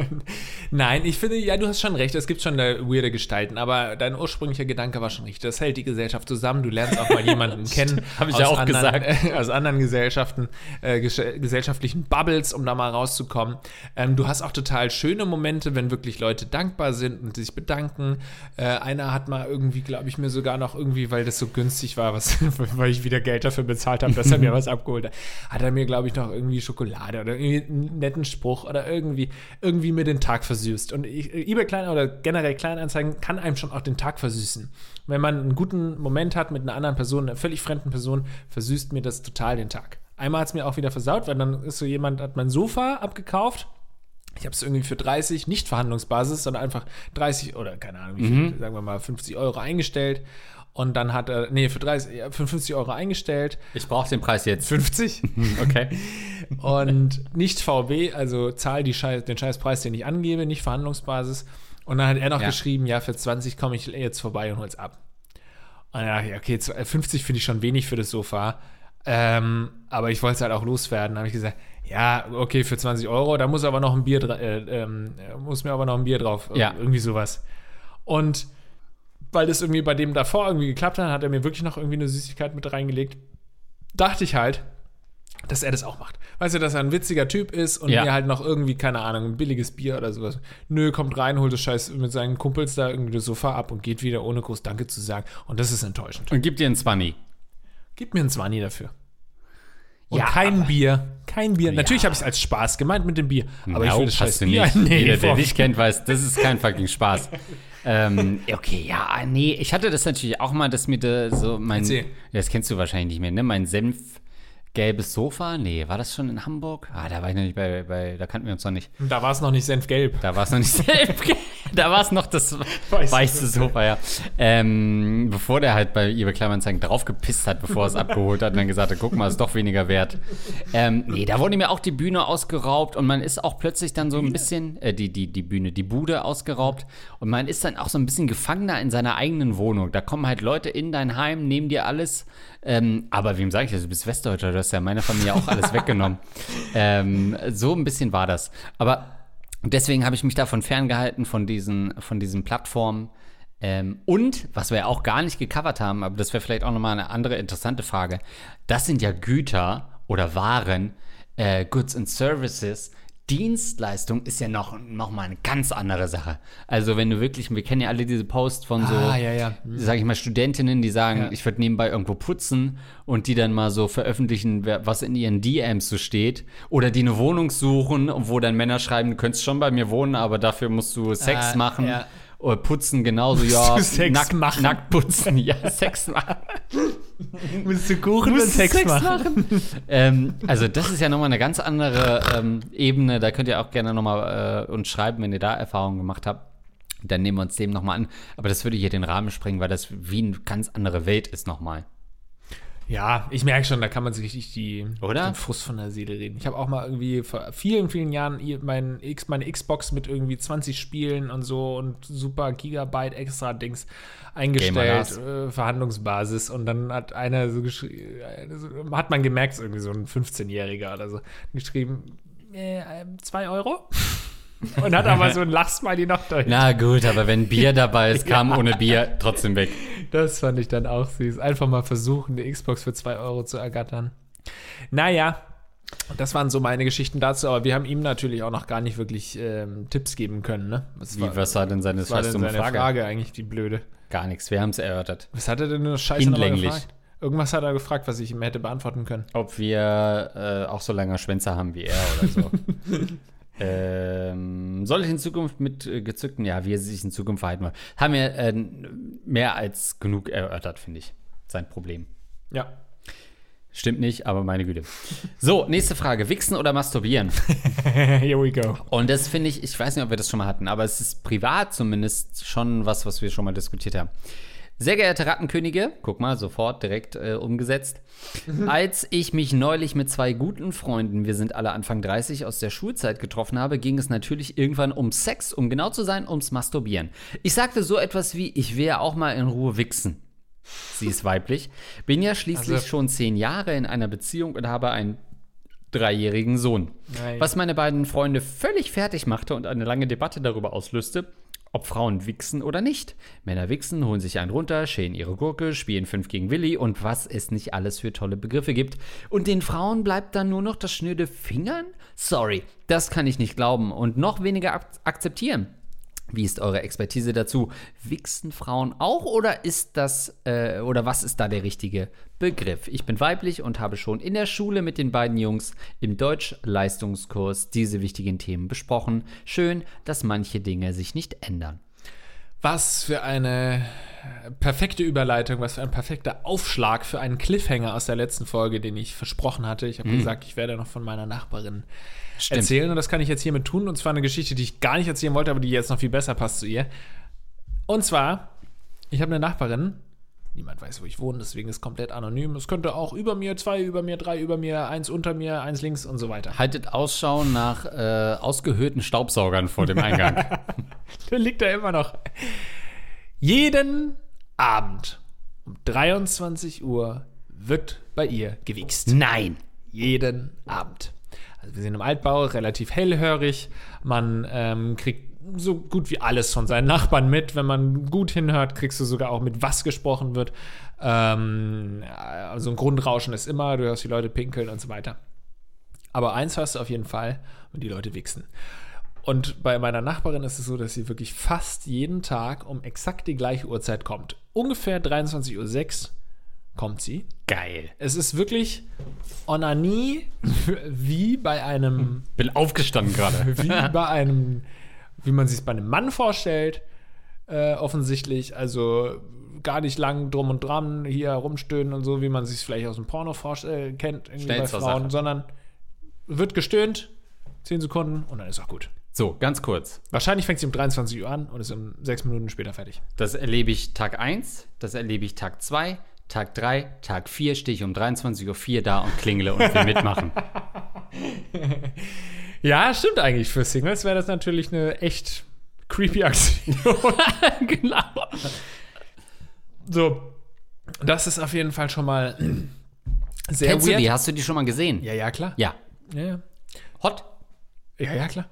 Nein, ich finde, ja, du hast schon recht, es gibt schon da weirde Gestalten, aber dein ursprünglicher Gedanke war schon richtig. Das hält die Gesellschaft zusammen, du lernst auch mal jemanden kennen. Hab ich aus ja auch anderen, gesagt. Äh, aus anderen Gesellschaften, äh, ges gesellschaftlichen Bubbles, um da mal rauszukommen. Ähm, du hast auch total schöne Momente, wenn wirklich Leute dankbar sind und sich bedanken. Äh, einer hat mal irgendwie, glaube ich, mir sogar noch irgendwie, weil das so günstig war, was, weil ich wieder Geld dafür bezahlt habe, dass er mir was abgeholt hat, hat er mir, glaube ich, noch irgendwie Schokolade oder irgendwie einen netten Spruch oder irgendwie, irgendwie mir den Tag versüßt. Und ich, eBay Klein oder generell Kleinanzeigen kann einem schon auch den Tag versüßen. Wenn man einen guten Moment hat mit einer anderen Person, einer völlig fremden Person, versüßt mir das total den Tag. Einmal hat es mir auch wieder versaut, weil dann ist so jemand, hat mein Sofa abgekauft. Ich habe es irgendwie für 30, nicht Verhandlungsbasis, sondern einfach 30 oder keine Ahnung, wie viel, sagen wir mal 50 Euro eingestellt. Und dann hat er, nee, für 30, ja, für 50 Euro eingestellt. Ich brauche den Preis jetzt. 50? Okay. und nicht VW, also zahl die Scheiß, den Scheißpreis, den ich angebe, nicht Verhandlungsbasis. Und dann hat er noch Ja. geschrieben, ja, für 20 komme ich jetzt vorbei und hol's ab. Und dann dachte ich, okay, z- 50 finde ich schon wenig für das Sofa. Ähm, aber ich wollte es halt auch loswerden. Habe ich gesagt, ja, okay, für 20 Euro, da muss aber noch ein Bier, äh, äh, muss mir aber noch ein Bier drauf. Ja. Irgendwie sowas. Und weil das irgendwie bei dem davor irgendwie geklappt hat, hat er mir wirklich noch irgendwie eine Süßigkeit mit reingelegt. Dachte ich halt, dass er das auch macht. Weißt du, dass er ein witziger Typ ist und Ja. mir halt noch irgendwie, keine Ahnung, ein billiges Bier oder sowas. Nö, kommt rein, holt das Scheiß mit seinen Kumpels da irgendwie das Sofa ab und geht wieder, ohne groß Danke zu sagen. Und das ist enttäuschend. Und gib dir einen 20. Gib mir ein 20 dafür. Und Ja, kein Bier. Kein Bier. Ja. Natürlich habe ich es als Spaß gemeint mit dem Bier. Aber ich Nope, will das scheiß Bier. nicht. Nee, Jeder, der dich kennt, weiß, das ist kein fucking Spaß. ähm, okay, ja, nee, ich hatte das natürlich auch mal, dass mir da so mein, Erzähl. Das kennst du wahrscheinlich nicht mehr, ne? Mein Senf gelbes Sofa, nee, war das schon in Hamburg? Ah, da war ich noch nicht bei, bei da kannten wir uns noch nicht. Da war es noch nicht senfgelb. Da war es noch nicht Senf, da war es noch das Weiße weiße Sofa, ja. Ähm, bevor der halt bei eBay Kleinanzeigen draufgepisst hat, bevor er es abgeholt hat und dann gesagt hat, guck mal, ist doch weniger wert. Ähm, nee, da wurde mir auch die Bühne ausgeraubt und man ist auch plötzlich dann so ein bisschen, äh, die, die, die Bühne, die Bude ausgeraubt und man ist dann auch so ein bisschen Gefangener in seiner eigenen Wohnung. Da kommen halt Leute in dein Heim, nehmen dir alles. Ähm, aber wem sage ich das? Du bist Westdeutscher, du hast ja meiner Familie auch alles weggenommen. Ähm, so ein bisschen war das. Aber deswegen habe ich mich davon ferngehalten, von diesen, von diesen Plattformen. Ähm, und, was wir auch gar nicht gecovert haben, aber das wäre vielleicht auch nochmal eine andere interessante Frage, das sind ja Güter oder Waren, äh, Goods and Services. Dienstleistung ist ja noch, noch mal eine ganz andere Sache. Also wenn du wirklich, wir kennen ja alle diese Posts von so, Ah, ja, ja. sag ich mal, Studentinnen, die sagen, Ja. ich würde nebenbei irgendwo putzen und die dann mal so veröffentlichen, was in ihren DMs so steht. Oder die eine Wohnung suchen, wo dann Männer schreiben, du könntest schon bei mir wohnen, aber dafür musst du Sex Ah, machen. ja. Oder putzen genauso, ja. Sex nackt, machen? Nackt putzen, ja, Sex machen. Musst du Kuchen und Musst Sex, machen? ähm, also das ist ja nochmal eine ganz andere ähm, Ebene. Da könnt ihr auch gerne nochmal äh, uns schreiben, wenn ihr da Erfahrungen gemacht habt. Dann nehmen wir uns dem nochmal an. Aber das würde hier den Rahmen sprengen, weil das wie eine ganz andere Welt ist nochmal. Ja, ich merke schon, da kann man sich richtig die, Oder? den Frust von der Seele reden. Ich habe auch mal irgendwie vor vielen, vielen Jahren mein X, meine Xbox mit irgendwie 20 Spielen und so und super Gigabyte extra Dings eingestellt, äh, Verhandlungsbasis. Und dann hat einer so geschrieben, hat man gemerkt, irgendwie so ein 15-Jähriger oder so, geschrieben, äh, zwei Euro? Und hat aber so ein Lachsmiley noch durch. Na gut, aber wenn Bier dabei ist, kam ohne Bier trotzdem weg. Das fand ich dann auch süß. Einfach mal versuchen, eine Xbox für 2 Euro zu ergattern. Naja, das waren so meine Geschichten dazu, aber wir haben ihm natürlich auch noch gar nicht wirklich ähm, Tipps geben können, ne? Was Wie, was war denn seine was war denn seine Frage? Frage? eigentlich, die blöde? Gar nichts, wir haben es erörtert. Was hat er denn nur Scheiße Hinlänglich. gefragt? Irgendwas hat er gefragt, was ich ihm hätte beantworten können. Ob wir äh, auch so lange Schwänze haben wie er oder so. ähm, soll ich in Zukunft mit äh, gezückten, ja, wie er sich in Zukunft verhalten will. Haben wir äh, mehr als genug erörtert, finde ich. Sein Problem. Ja. Stimmt nicht, aber meine Güte. So, nächste Frage. Wichsen oder masturbieren? Here we go. Und das finde ich, ich weiß nicht, ob wir das schon mal hatten, aber es ist privat zumindest schon was, was wir schon mal diskutiert haben. Sehr geehrte Rattenkönige, guck mal, sofort direkt äh, umgesetzt. Als ich mich neulich mit zwei guten Freunden, wir sind alle Anfang 30, aus der Schulzeit getroffen habe, ging es natürlich irgendwann um Sex, um genau zu sein, ums Masturbieren. Ich sagte so etwas wie, ich will ja auch mal in Ruhe wichsen. Sie ist weiblich. Bin ja schließlich Also- schon zehn Jahre in einer Beziehung und habe einen dreijährigen Sohn. Nein. Was meine beiden Freunde völlig fertig machte und eine lange Debatte darüber auslöste, ob Frauen wichsen oder nicht. Männer wichsen, holen sich einen runter, schälen ihre Gurke, spielen fünf gegen Willi und was es nicht alles für tolle Begriffe gibt. Und den Frauen bleibt dann nur noch das schnöde Fingern? Sorry, das kann ich nicht glauben und noch weniger ak akzeptieren. Wie ist eure Expertise dazu? Wichsen Frauen auch oder ist das äh, oder was ist da der richtige Begriff? Ich bin weiblich und habe schon in der Schule mit den beiden Jungs im Deutsch-Leistungskurs diese wichtigen Themen besprochen. Schön, dass manche Dinge sich nicht ändern. Was für eine perfekte Überleitung, was für ein perfekter Aufschlag für einen Cliffhanger aus der letzten Folge, den ich versprochen hatte. Ich habe gesagt, ich werde noch von meiner Nachbarin Stimmt. erzählen und das kann ich jetzt hiermit tun. Und zwar eine Geschichte, die ich gar nicht erzählen wollte, aber die jetzt noch viel besser passt zu ihr. Und zwar, ich habe eine Nachbarin, niemand weiß, wo ich wohne, deswegen ist komplett anonym. Es könnte auch über mir, zwei über mir, drei über mir, eins unter mir, eins links und so weiter. Haltet Ausschau nach äh, ausgehöhlten Staubsaugern vor dem Eingang. Der liegt da immer noch. Jeden Abend um 23 Uhr wird bei ihr gewichst. Nein! Jeden Abend. Also wir sind im Altbau, relativ hellhörig. Man ähm, kriegt so gut wie alles von seinen Nachbarn mit. Wenn man gut hinhört, kriegst du sogar auch mit, was gesprochen wird. Ähm, also ein Grundrauschen ist immer, du hörst die Leute pinkeln und so weiter. Aber eins hörst du auf jeden Fall und die Leute wichsen. Und bei meiner Nachbarin ist es so, dass sie wirklich fast jeden Tag um exakt die gleiche Uhrzeit kommt. Ungefähr 23.06 Uhr kommt sie. Geil. Es ist wirklich Onanie wie bei einem, Bin aufgestanden gerade. wie bei einem, wie man sich es bei einem Mann vorstellt, äh, offensichtlich. Also gar nicht lang drum und dran hier rumstöhnen und so, wie man sich vielleicht aus dem Porno äh, kennt, irgendwie Schnell bei Frauen, Sache. sondern wird gestöhnt, 10 Sekunden und dann ist auch gut. So, ganz kurz. Wahrscheinlich fängt sie um 23 Uhr an und ist um 6 Minuten später fertig. Das erlebe ich Tag 1, das erlebe ich Tag 2, Tag 3, Tag 4 stehe ich um 23.04 Uhr da und klingle und will mitmachen. Ja, stimmt eigentlich. Für Singles wäre das natürlich eine echt creepy Aktion. genau. so, das ist auf jeden Fall schon mal sehr Kennst du weird. die? Hast du die schon mal gesehen? Ja, ja, klar. Ja. Ja, ja. Hot? Ja, ja, klar.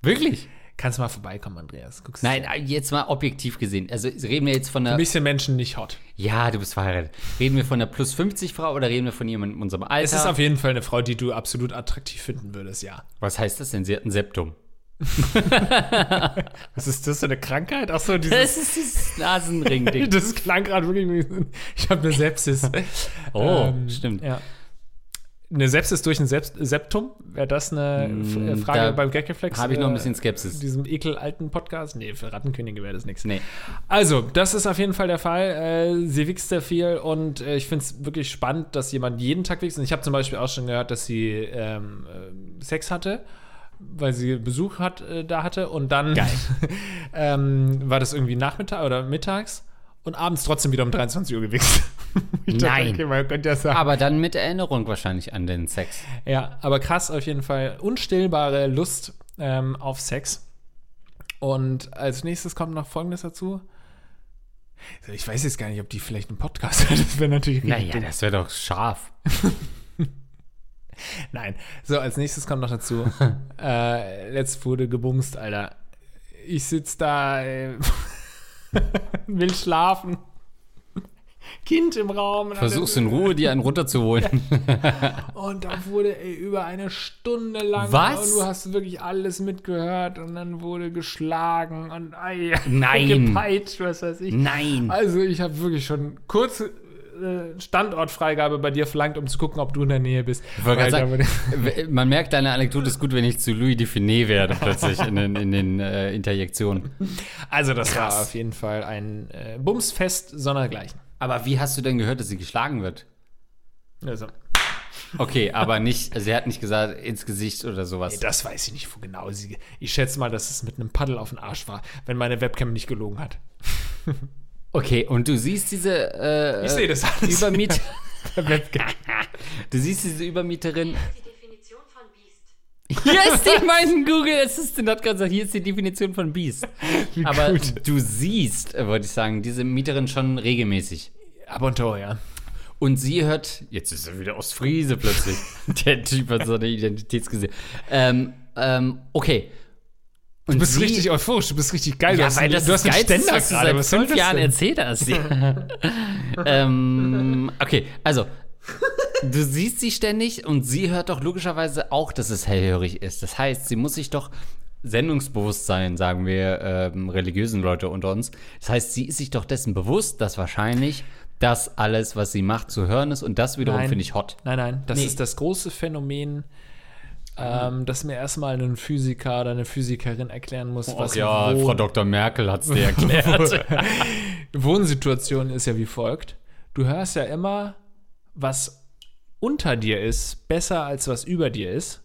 Wirklich? Kannst mal vorbeikommen, Andreas. Guckst Nein, jetzt mal objektiv gesehen. Also reden wir jetzt von einer. Ein bisschen Menschen nicht hot. Ja, du bist verheiratet. Reden wir von einer plus 50 Frau oder reden wir von jemandem in unserem Alter? Es ist auf jeden Fall eine Frau, die du absolut attraktiv finden würdest, ja. Was heißt das denn? Sie hat ein Septum. Was ist das für eine Krankheit? Achso, Das dieses. ist das Nasenring-Ding. Das klang gerade wirklich. Ich habe eine Sepsis. Oh, Ähm, stimmt. Ja. Eine Sepsis durch ein Sept Septum? Wäre das eine F- äh, Frage Mm, da beim Gagreflex? Habe ich noch ein äh, bisschen Skepsis. Diesem ekelalten Podcast? Nee, für Rattenkönige wäre das nichts. Nee. Also, das ist auf jeden Fall der Fall. Äh, sie wächst sehr viel und äh, ich finde es wirklich spannend, dass jemand jeden Tag wächst. Und ich habe zum Beispiel auch schon gehört, dass sie ähm, äh, Sex hatte, weil sie Besuch hat, äh, da hatte und dann ähm, war das irgendwie Nachmittag oder mittags und abends trotzdem wieder um 23 Uhr gewichst. Ich dachte, Nein. Okay, man könnte ja sagen. Aber dann mit Erinnerung wahrscheinlich an den Sex. Ja, aber krass auf jeden Fall. Unstillbare Lust ähm, auf Sex. Und als nächstes kommt noch Folgendes dazu. Also Ich weiß jetzt gar nicht, ob die vielleicht einen Podcast hat. Das wäre natürlich richtig Naja, dumm. das wäre doch scharf. Nein. So, als nächstes kommt noch dazu. äh, letzt wurde gebumst, Alter. Ich sitz da, äh, will schlafen. Kind im Raum. Versuchst in Ruhe, dir einen runterzuholen. Und da wurde ey, über eine Stunde lang Was? und du hast wirklich alles mitgehört und dann wurde geschlagen und ei, Nein. gepeitscht, was weiß ich. Nein. Also ich habe wirklich schon kurz Standortfreigabe bei dir verlangt, um zu gucken, ob du in der Nähe bist. Sagen, man merkt, deine Anekdote ist gut, wenn ich zu Louis Define werde plötzlich in den, in den äh, Interjektionen. also das Krass. war auf jeden Fall ein äh, Bumsfest sondergleichen. Aber wie hast du denn gehört, dass sie geschlagen wird? Also, Okay, aber nicht, also sie hat nicht gesagt, ins Gesicht oder sowas. nee, das weiß ich nicht, wo genau sie. Ich schätze mal, dass es mit einem Paddel auf den Arsch war, wenn meine Webcam nicht gelogen hat. Okay, und du siehst diese äh, Ich sehe das alles. Übermiet Webcam. Du siehst diese Übermieterin. Die Definition von Biest. Hier ist die, mein Google Assistant hat gerade gesagt, hier ist die Definition von Beast. Wie Aber gut. du siehst, äh, wollte ich sagen, diese Mieterin schon regelmäßig. Ab und zu, ja. Und sie hört, jetzt ist er wieder Ostfriese plötzlich. Der Typ hat so eine Identitätskrise. Ähm, ähm, okay. Und Du bist sie, richtig euphorisch, du bist richtig geil. du Ja, hast, weil einen- das du hast einen Geilste ist, Ständer was du gerade. seit Was soll fünf das Jahren erzählt hast. Ja. ähm, okay, also du siehst sie ständig und sie hört doch logischerweise auch, dass es hellhörig ist. Das heißt, sie muss sich doch Sendungsbewusstsein, sagen wir ähm, religiösen Leute unter uns. Das heißt, sie ist sich doch dessen bewusst, dass wahrscheinlich das alles, was sie macht, zu hören ist. Und das wiederum finde ich hot. Nein, nein, das Nee. ist das große Phänomen, ähm, das mir erstmal ein Physiker oder eine Physikerin erklären muss, was ja, Frau Dr. Merkel hat es dir erklärt. Wohnsituation ist ja wie folgt. Du hörst ja immer, was unter dir ist, besser als was über dir ist,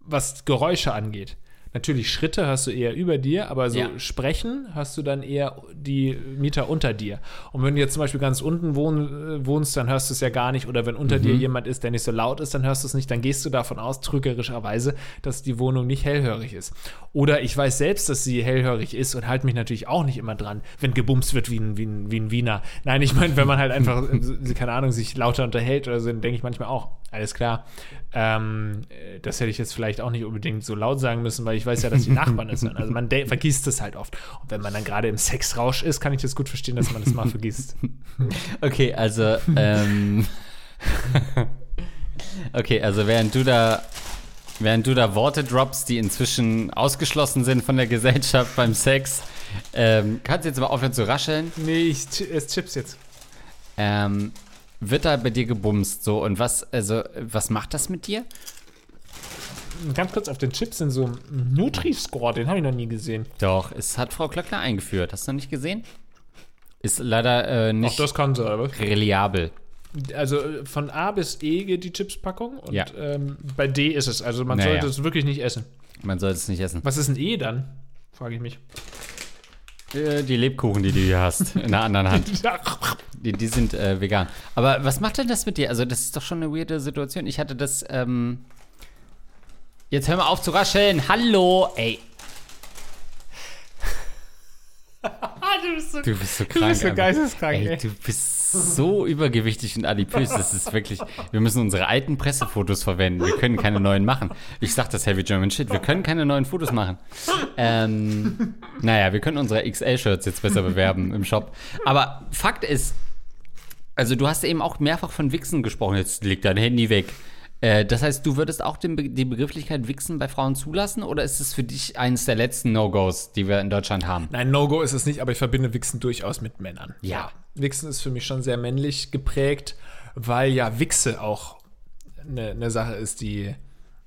was Geräusche angeht. Natürlich Schritte hörst du eher über dir, aber so Ja. Sprechen hast du dann eher die Mieter unter dir. Und wenn du jetzt zum Beispiel ganz unten wohn, äh, wohnst, dann hörst du es ja gar nicht. Oder wenn unter dir jemand ist, der nicht so laut ist, dann hörst du es nicht. Dann gehst du davon aus, trügerischerweise, dass die Wohnung nicht hellhörig ist. Oder ich weiß selbst, dass sie hellhörig ist und halte mich natürlich auch nicht immer dran, wenn gebumst wird wie ein, wie ein, wie ein Wiener. Nein, ich meine, wenn man halt einfach, äh, keine Ahnung, sich lauter unterhält oder so, dann denke ich manchmal auch, alles klar. Ähm, äh, das hätte ich jetzt vielleicht auch nicht unbedingt so laut sagen müssen, weil ich weiß ja, dass die Nachbarn es hören. Also man vergisst es halt oft. Und wenn man dann gerade im Sexrausch ist, kann ich das gut verstehen, dass man das mal vergisst. Okay, also, ähm, okay, also während du da, während du da Worte droppst, die inzwischen ausgeschlossen sind von der Gesellschaft beim Sex, ähm, kannst du jetzt mal aufhören zu rascheln? Nee, ich ch- esse Chips jetzt. Ähm, wird da bei dir gebumst so und was, also, was macht das mit dir? Ganz kurz auf den Chips sind so ein Nutri-Score, den habe ich noch nie gesehen. Doch, es hat Frau Klöckner eingeführt. Hast du noch nicht gesehen? Ist leider äh, nicht das kann sie, aber. reliabel. Also von A bis E geht die Chips-Packung und Ja. ähm, bei D ist es. Also man Naja. sollte es wirklich nicht essen. Man soll es nicht essen. Was ist ein E dann? Frage ich mich. Äh, die Lebkuchen, die du hier hast, in der anderen Hand. Die, die sind äh, vegan. Aber was macht denn das mit dir? Also, das ist doch schon eine weirde Situation. Ich hatte das, ähm. Jetzt hör mal auf zu rascheln. Hallo, ey. du bist so, Du bist so krank. bist so geisteskrank, Ey, ey. du bist so übergewichtig und adipös. Das ist wirklich. Wir müssen unsere alten Pressefotos verwenden. Wir können keine neuen machen. Ich sag das Heavy German Shit. Wir können keine neuen Fotos machen. Ähm, naja, wir können unsere XL-Shirts jetzt besser bewerben im Shop. Aber Fakt ist, also du hast eben auch mehrfach von Wichsen gesprochen. Jetzt leg dein Handy weg. Äh, das heißt, du würdest auch Be die Begrifflichkeit Wichsen bei Frauen zulassen oder ist es für dich eines der letzten No-Gos, die wir in Deutschland haben? Nein, No-Go ist es nicht, aber ich verbinde Wichsen durchaus mit Männern. Ja. Wichsen ist für mich schon sehr männlich geprägt, weil ja Wichse auch eine, eine Sache ist, die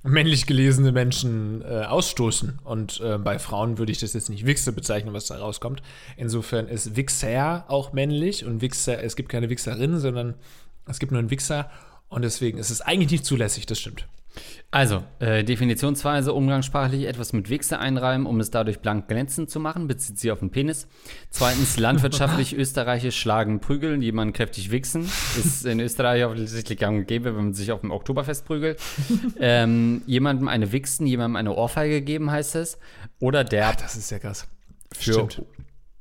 männlich gelesene Menschen äh, ausstoßen. Und äh, bei Frauen würde ich das jetzt nicht Wichse bezeichnen, was da rauskommt. Insofern ist Wichser auch männlich und Wichser, es gibt keine Wichserin, sondern es gibt nur einen Wichser. Und deswegen ist es eigentlich nicht zulässig, das stimmt. Also, äh, Definitionsweise umgangssprachlich etwas mit Wichse einreiben, um es dadurch blank glänzend zu machen, bezieht sie auf den Penis. Zweitens, landwirtschaftlich österreichisch schlagen, prügeln, jemanden kräftig wichsen. Ist in Österreich offensichtlich gang und gäbe, wenn man sich auf dem Oktoberfest prügelt. ähm, jemandem eine Wichsen, jemandem eine Ohrfeige geben, heißt es. Oder der Das ist ja krass. für Stimmt.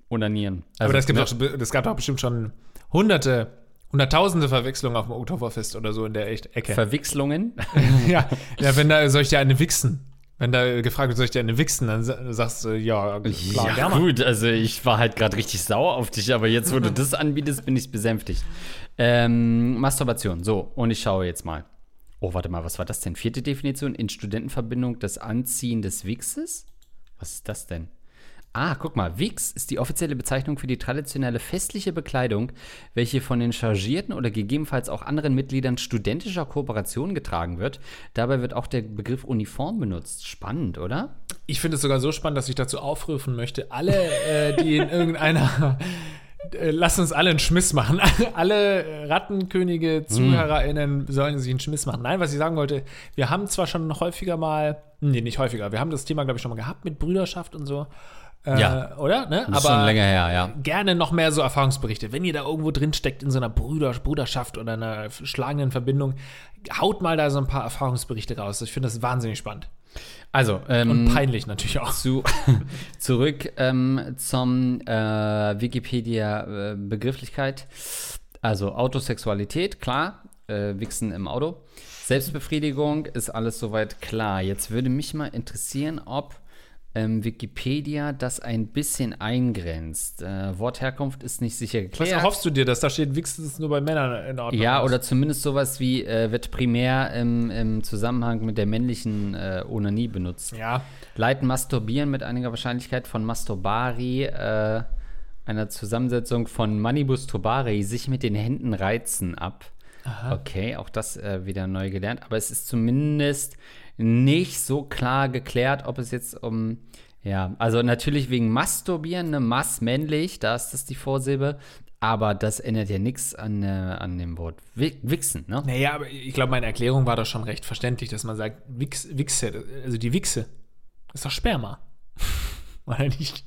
Onanieren. Aber Also, das, gibt ne? auch, das gab doch bestimmt schon hunderte, hunderttausende Verwechslungen auf dem Oktoberfest oder so in der echt Ecke. Verwechslungen. ja, ja, wenn da soll ich dir eine wichsen? Wenn da gefragt wird, soll ich dir eine wichsen, dann sa- sagst du, ja, klar, Ja, gerne. gut, also ich war halt gerade richtig sauer auf dich, aber jetzt, wo du das anbietest, bin ich besänftigt. Ähm, Masturbation, so, und ich schaue jetzt mal. Oh, warte mal, was war das denn? Vierte Definition in Studentenverbindung das Anziehen des Wichses? Was ist das denn? Ah, guck mal, Wix ist die offizielle Bezeichnung für die traditionelle festliche Bekleidung, welche von den Chargierten oder gegebenenfalls auch anderen Mitgliedern studentischer Kooperationen getragen wird. Dabei wird auch der Begriff Uniform benutzt. Spannend, oder? Ich finde es sogar so spannend, dass ich dazu aufrufen möchte, alle, äh, die in irgendeiner äh, Lass uns alle einen Schmiss machen. Alle Rattenkönige, ZuhörerInnen sollen sich einen Schmiss machen. Nein, was ich sagen wollte, wir haben zwar schon häufiger mal, nee, nicht häufiger, wir haben das Thema, glaube ich, schon mal gehabt mit Brüderschaft und so. Äh, Ja. Oder? Ne? Das ist schon länger her, ja. gerne noch mehr so Erfahrungsberichte. Wenn ihr da irgendwo drin steckt in so einer Brüder, Bruderschaft oder einer schlagenden Verbindung, haut mal da so ein paar Erfahrungsberichte raus. Ich finde das wahnsinnig spannend. Also, ähm, Und peinlich natürlich auch. zu, zurück ähm, zum äh, Wikipedia-Begrifflichkeit. also Autosexualität, klar, äh, Wichsen im Auto. Selbstbefriedigung ist alles soweit klar. Jetzt würde mich mal interessieren, ob ähm, Wikipedia das ein bisschen eingrenzt. Äh, Wortherkunft ist nicht sicher Was geklärt. erhoffst du dir, dass da steht, ist nur bei Männern in Ordnung? Ja, ist? oder zumindest sowas wie äh, wird primär im, im Zusammenhang mit der männlichen äh, Onanie benutzt. Ja, Leiten masturbieren mit einiger Wahrscheinlichkeit von Masturbari, äh, einer Zusammensetzung von Manibus turbari, sich mit den Händen reizen ab. Okay, auch das äh, wieder neu gelernt. Aber es ist zumindest nicht so klar geklärt, ob es jetzt um, ja, also natürlich wegen Masturbieren, ne, Mass männlich, da ist das die Vorsilbe. Aber das ändert ja nichts an, äh, an dem Wort Wi- Wichsen, ne? naja, aber ich glaube, meine Erklärung war doch schon recht verständlich, dass man sagt, Wichs, Wichse, also die Wichse, ist doch Sperma. Oder nicht?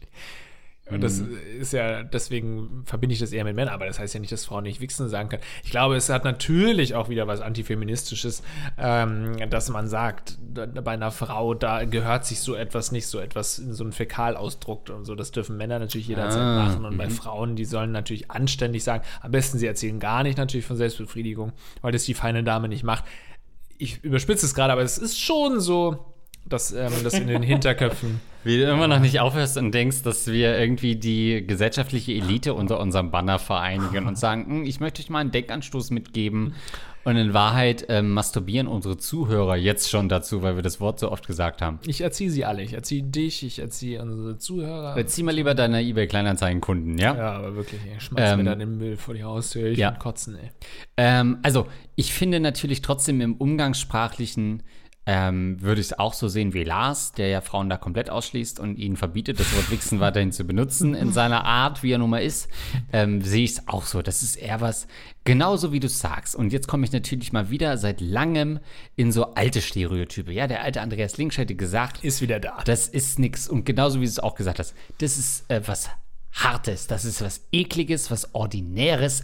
Und das Mhm. ist ja, deswegen verbinde ich das eher mit Männern, aber das heißt ja nicht, dass Frauen nicht Wichsen sagen können. Ich glaube, es hat natürlich auch wieder was Antifeministisches, ähm, dass man sagt, da, bei einer Frau, da gehört sich so etwas nicht, so etwas in so einen Fäkalausdruck und so. Das dürfen Männer natürlich jederzeit Ah, machen. Und bei Frauen, die sollen natürlich anständig sagen, am besten sie erzählen gar nicht natürlich von Selbstbefriedigung, weil das die feine Dame nicht macht. Ich überspitze es gerade, aber es ist schon so, dass ähm, das in den Hinterköpfen. Wie du immer noch nicht aufhörst und denkst, dass wir irgendwie die gesellschaftliche Elite unter unserem Banner vereinigen und sagen, "Hm, ich möchte euch mal einen Denkanstoß mitgeben. Und in Wahrheit ähm, masturbieren unsere Zuhörer jetzt schon dazu, weil wir das Wort so oft gesagt haben. Ich erziehe sie alle. Ich erziehe dich, ich erziehe unsere Zuhörer. Jetzt zieh mal lieber deine eBay Kleinanzeigen-Kunden, ja? ja, aber wirklich, ey, schmeiß Ähm, mir dann den Müll vor die Haustür. Ich ja. ja. kotzen, ey. Ähm, also, ich finde natürlich trotzdem im Umgangssprachlichen ähm, würde ich es auch so sehen wie Lars, der ja Frauen da komplett ausschließt und ihnen verbietet, das Wort Wichsen weiterhin zu benutzen in seiner Art, wie er nun mal ist, ähm, sehe ich es auch so. Das ist eher was, genauso wie du sagst. Und jetzt komme ich natürlich mal wieder seit langem in so alte Stereotype. Ja, der alte Andreas Links hätte gesagt, Ist wieder da. das ist nix. Und genauso wie du es auch gesagt hast, das ist äh, was Hartes, das ist was Ekliges, was Ordinäres.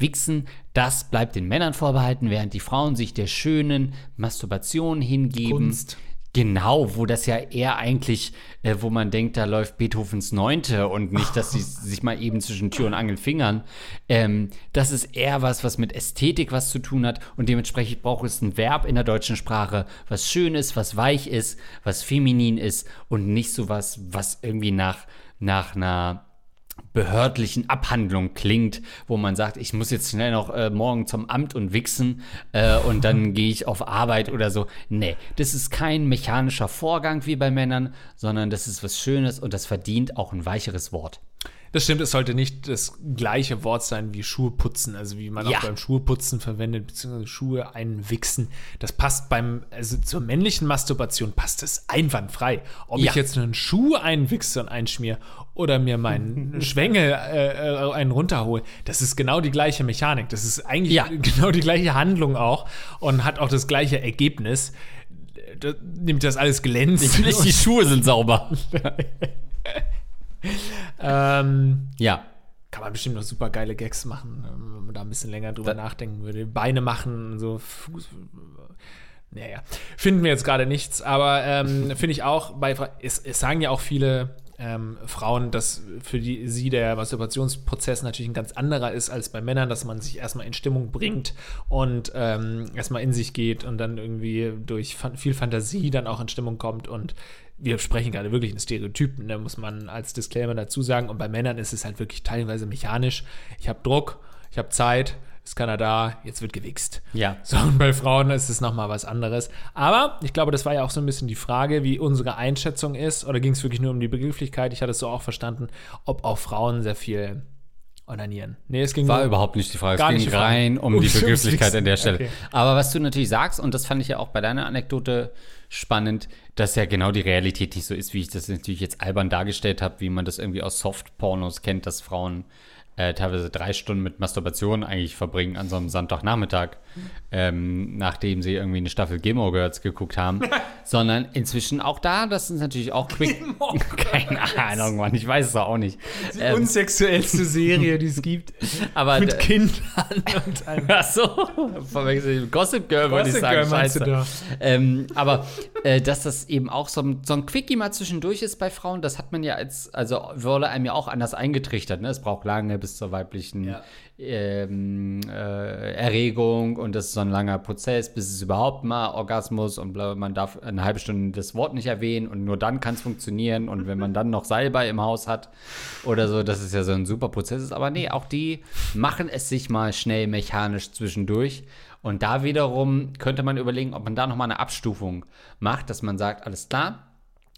Wichsen, das bleibt den Männern vorbehalten, während die Frauen sich der schönen Masturbation hingeben. Kunst. Genau, wo das ja eher eigentlich, äh, wo man denkt, da läuft Beethovens Neunte und nicht, dass sie sich mal eben zwischen Tür und Angel fingern. Ähm, das ist eher was, was mit Ästhetik was zu tun hat und dementsprechend braucht es ein Verb in der deutschen Sprache, was schön ist, was weich ist, was feminin ist und nicht so was, was irgendwie nach, nach einer behördlichen Abhandlung klingt, wo man sagt, ich muss jetzt schnell noch äh, morgen zum Amt und wichsen äh, und dann gehe ich auf Arbeit oder so. Nee, das ist kein mechanischer Vorgang wie bei Männern, sondern das ist was Schönes und das verdient auch ein weicheres Wort. Das stimmt, es sollte nicht das gleiche Wort sein wie Schuhe putzen, also wie man Ja. auch beim Schuheputzen verwendet, beziehungsweise Schuhe einwichsen. Das passt beim, also zur männlichen Masturbation passt es einwandfrei. Ob Ja. ich jetzt einen Schuh einwichse und einschmier oder mir meinen Schwengel äh, äh, einen runterhole, das ist genau die gleiche Mechanik. Das ist eigentlich Ja. genau die gleiche Handlung auch und hat auch das gleiche Ergebnis. Da, nimmt das alles glänzt. Nicht die Schuhe sind sauber. ähm, Ja. kann man bestimmt noch super geile Gags machen, ähm, wenn man da ein bisschen länger drüber nachdenken würde. Beine machen, so Fuß. Naja, finden wir jetzt gerade nichts, aber ähm, finde ich auch, bei, es, es sagen ja auch viele ähm, Frauen, dass für die, sie der Masturbationsprozess natürlich ein ganz anderer ist als bei Männern, dass man sich erstmal in Stimmung bringt und ähm, erstmal in sich geht und dann irgendwie durch fan viel Fantasie dann auch in Stimmung kommt und wir sprechen gerade wirklich in Stereotypen, da muss man als Disclaimer dazu sagen. Und bei Männern ist es halt wirklich teilweise mechanisch. Ich habe Druck, ich habe Zeit, ist keiner da, jetzt wird gewichst. Ja. So, und bei Frauen ist es nochmal was anderes. Aber ich glaube, das war ja auch so ein bisschen die Frage, wie unsere Einschätzung ist. Oder ging es wirklich nur um die Begrifflichkeit? Ich hatte es so auch verstanden, ob auch Frauen sehr viel onanieren. Nee, es ging War nur- überhaupt nicht die Frage. Gar es ging rein um Ums- die Begrifflichkeit an der. Stelle. Okay. Aber was du natürlich sagst, und das fand ich ja auch bei deiner Anekdote spannend, dass ja genau die Realität nicht so ist, wie ich das natürlich jetzt albern dargestellt habe, wie man das irgendwie aus Soft-Pornos kennt, dass Frauen äh, teilweise drei Stunden mit Masturbation eigentlich verbringen an so einem Sonntagnachmittag, ähm, nachdem sie irgendwie eine Staffel Gilmore Girls geguckt haben, sondern inzwischen auch da, das ist natürlich auch quick. Keine Ahnung, Mann, ich weiß es auch nicht. Die Ähm, unsexuellste Serie, die es gibt. aber Mit Kindern und einem Ach so. Gossip Girl würde ich sagen. Girl Scheiße. Ähm, aber äh, dass das eben auch so ein, so ein Quickie mal zwischendurch ist bei Frauen, das hat man ja als, also wurde einem ja auch anders eingetrichtert. Ne? Es braucht lange bis zur weiblichen Ja. ähm, äh, Erregung und das ist so ein langer Prozess, bis es überhaupt mal Orgasmus und bla, man darf eine halbe Stunde das Wort nicht erwähnen und nur dann kann es funktionieren und wenn man dann noch Salbei im Haus hat oder so, das ist ja so ein super Prozess ist, aber nee, auch die machen es sich mal schnell mechanisch zwischendurch und da wiederum könnte man überlegen, ob man da nochmal eine Abstufung macht, dass man sagt, alles klar,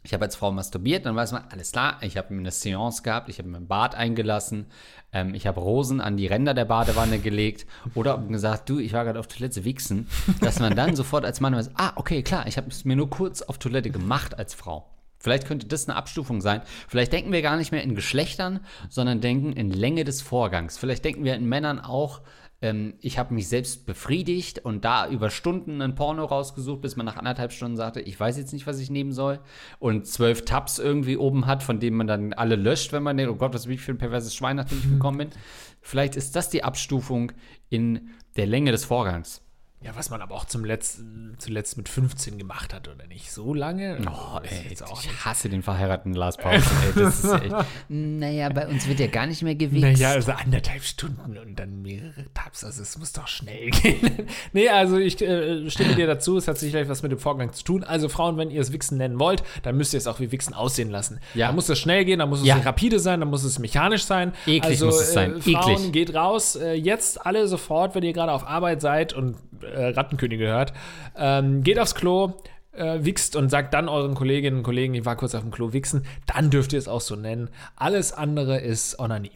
ich habe als Frau masturbiert, dann weiß man, alles klar, ich habe eine Seance gehabt, ich habe mir ein Bad eingelassen, ähm, ich habe Rosen an die Ränder der Badewanne gelegt oder gesagt, du, ich war gerade auf Toilette wichsen, dass man dann sofort als Mann weiß, ah, okay, klar, ich habe es mir nur kurz auf Toilette gemacht als Frau. Vielleicht könnte das eine Abstufung sein. Vielleicht denken wir gar nicht mehr in Geschlechtern, sondern denken in Länge des Vorgangs. Vielleicht denken wir in Männern auch, ähm, ich habe mich selbst befriedigt und da über Stunden ein Porno rausgesucht, bis man nach anderthalb Stunden sagte, ich weiß jetzt nicht, was ich nehmen soll. Und zwölf Tabs irgendwie oben hat, von denen man dann alle löscht, wenn man denkt, oh Gott, was bin ich für ein perverses Schwein, nachdem ich gekommen bin. Vielleicht ist das die Abstufung in der Länge des Vorgangs. Ja, was man aber auch zum Letz zuletzt mit 15 gemacht hat, oder nicht? So lange? Oh, ey, jetzt auch ich hasse den verheirateten Lars Pausen, ey, das ist echt. Naja, bei uns wird ja gar nicht mehr gewichst. Naja, also anderthalb Stunden und dann mehrere Tabs, also es muss doch schnell gehen. nee, also ich äh, stimme dir dazu, es hat sicherlich was mit dem Vorgang zu tun. Also Frauen, wenn ihr es Wichsen nennen wollt, dann müsst ihr es auch wie Wichsen aussehen lassen. Ja. Da muss es schnell gehen, da muss es Ja. rapide sein, da muss es mechanisch sein. Eklig also, muss es sein, Äh, Frauen, eklig. geht raus, äh, jetzt alle sofort, wenn ihr gerade auf Arbeit seid und äh, Rattenkönige hört. Ähm, geht aufs Klo, äh, wichst und sagt dann euren Kolleginnen und Kollegen, ich war kurz auf dem Klo wichsen, dann dürft ihr es auch so nennen. Alles andere ist Onanie.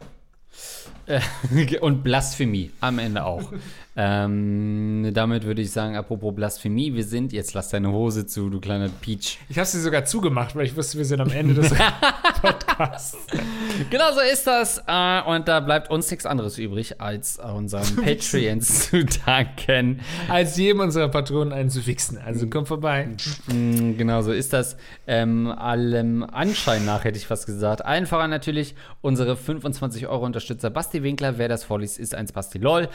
Und Blasphemie am Ende auch. Ähm, damit würde ich sagen, apropos Blasphemie, wir sind, jetzt lass deine Hose zu, du kleiner Peach. Ich habe sie sogar zugemacht, weil ich wusste, wir sind am Ende des Podcasts. Genau so ist das. Äh, und da bleibt uns nichts anderes übrig, als unseren Patreons zu danken. Als jedem unserer Patronen einen zu fixen. Also komm vorbei. Mm, Genau so ist das. Ähm, allem Anschein nach hätte ich fast gesagt. Voran natürlich unsere 25 Euro Unterstützer Basti Winkler. Wer das vorliest, ist ein Spasti LOL.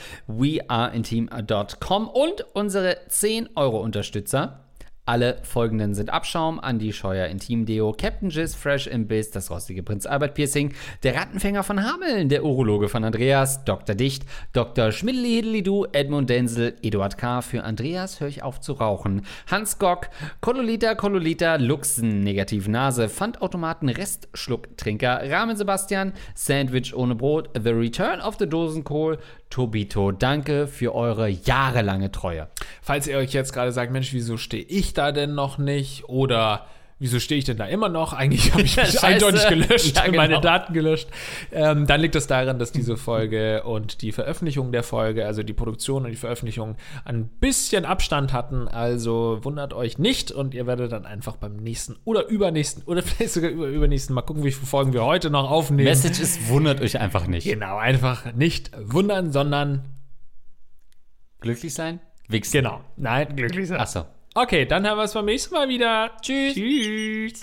weareinteam.com und unsere 10 Euro Unterstützer. Alle folgenden sind Abschaum, Andy Scheuer Intim Deo, Captain Jizz, Fresh Imbiss, das rostige Prinz Albert Piercing, der Rattenfänger von Hameln, der Urologe von Andreas, Dr. Dicht, Dr. Schmidli-Hidli-Du, Edmund Denzel, Eduard K. Für Andreas höre ich auf zu rauchen, Hans Gock, Kololita, Kololita, Luxen, Negativ Nase, Pfandautomaten, Restschlucktrinker, Rahmen Sebastian, Sandwich ohne Brot, The Return of the Dosenkohl, Tobito, danke für eure jahrelange Treue. Falls ihr euch jetzt gerade sagt, Mensch, wieso stehe ich da denn noch nicht? Oder wieso stehe ich denn da immer noch? Eigentlich habe ich mich eindeutig gelöscht, Ja, genau. meine Daten gelöscht. Ähm, dann liegt es daran, dass diese Folge und die Veröffentlichung der Folge, also die Produktion und die Veröffentlichung, ein bisschen Abstand hatten. Also wundert euch nicht und ihr werdet dann einfach beim nächsten oder übernächsten oder vielleicht sogar über übernächsten mal gucken, wie viele Folgen wir heute noch aufnehmen. Message ist, wundert euch einfach nicht. Genau, einfach nicht wundern, sondern Glücklich sein? Wichsen. genau. Nein, glücklich sein. Achso. Okay, dann haben wir es beim nächsten Mal wieder. Tschüss. Tschüss.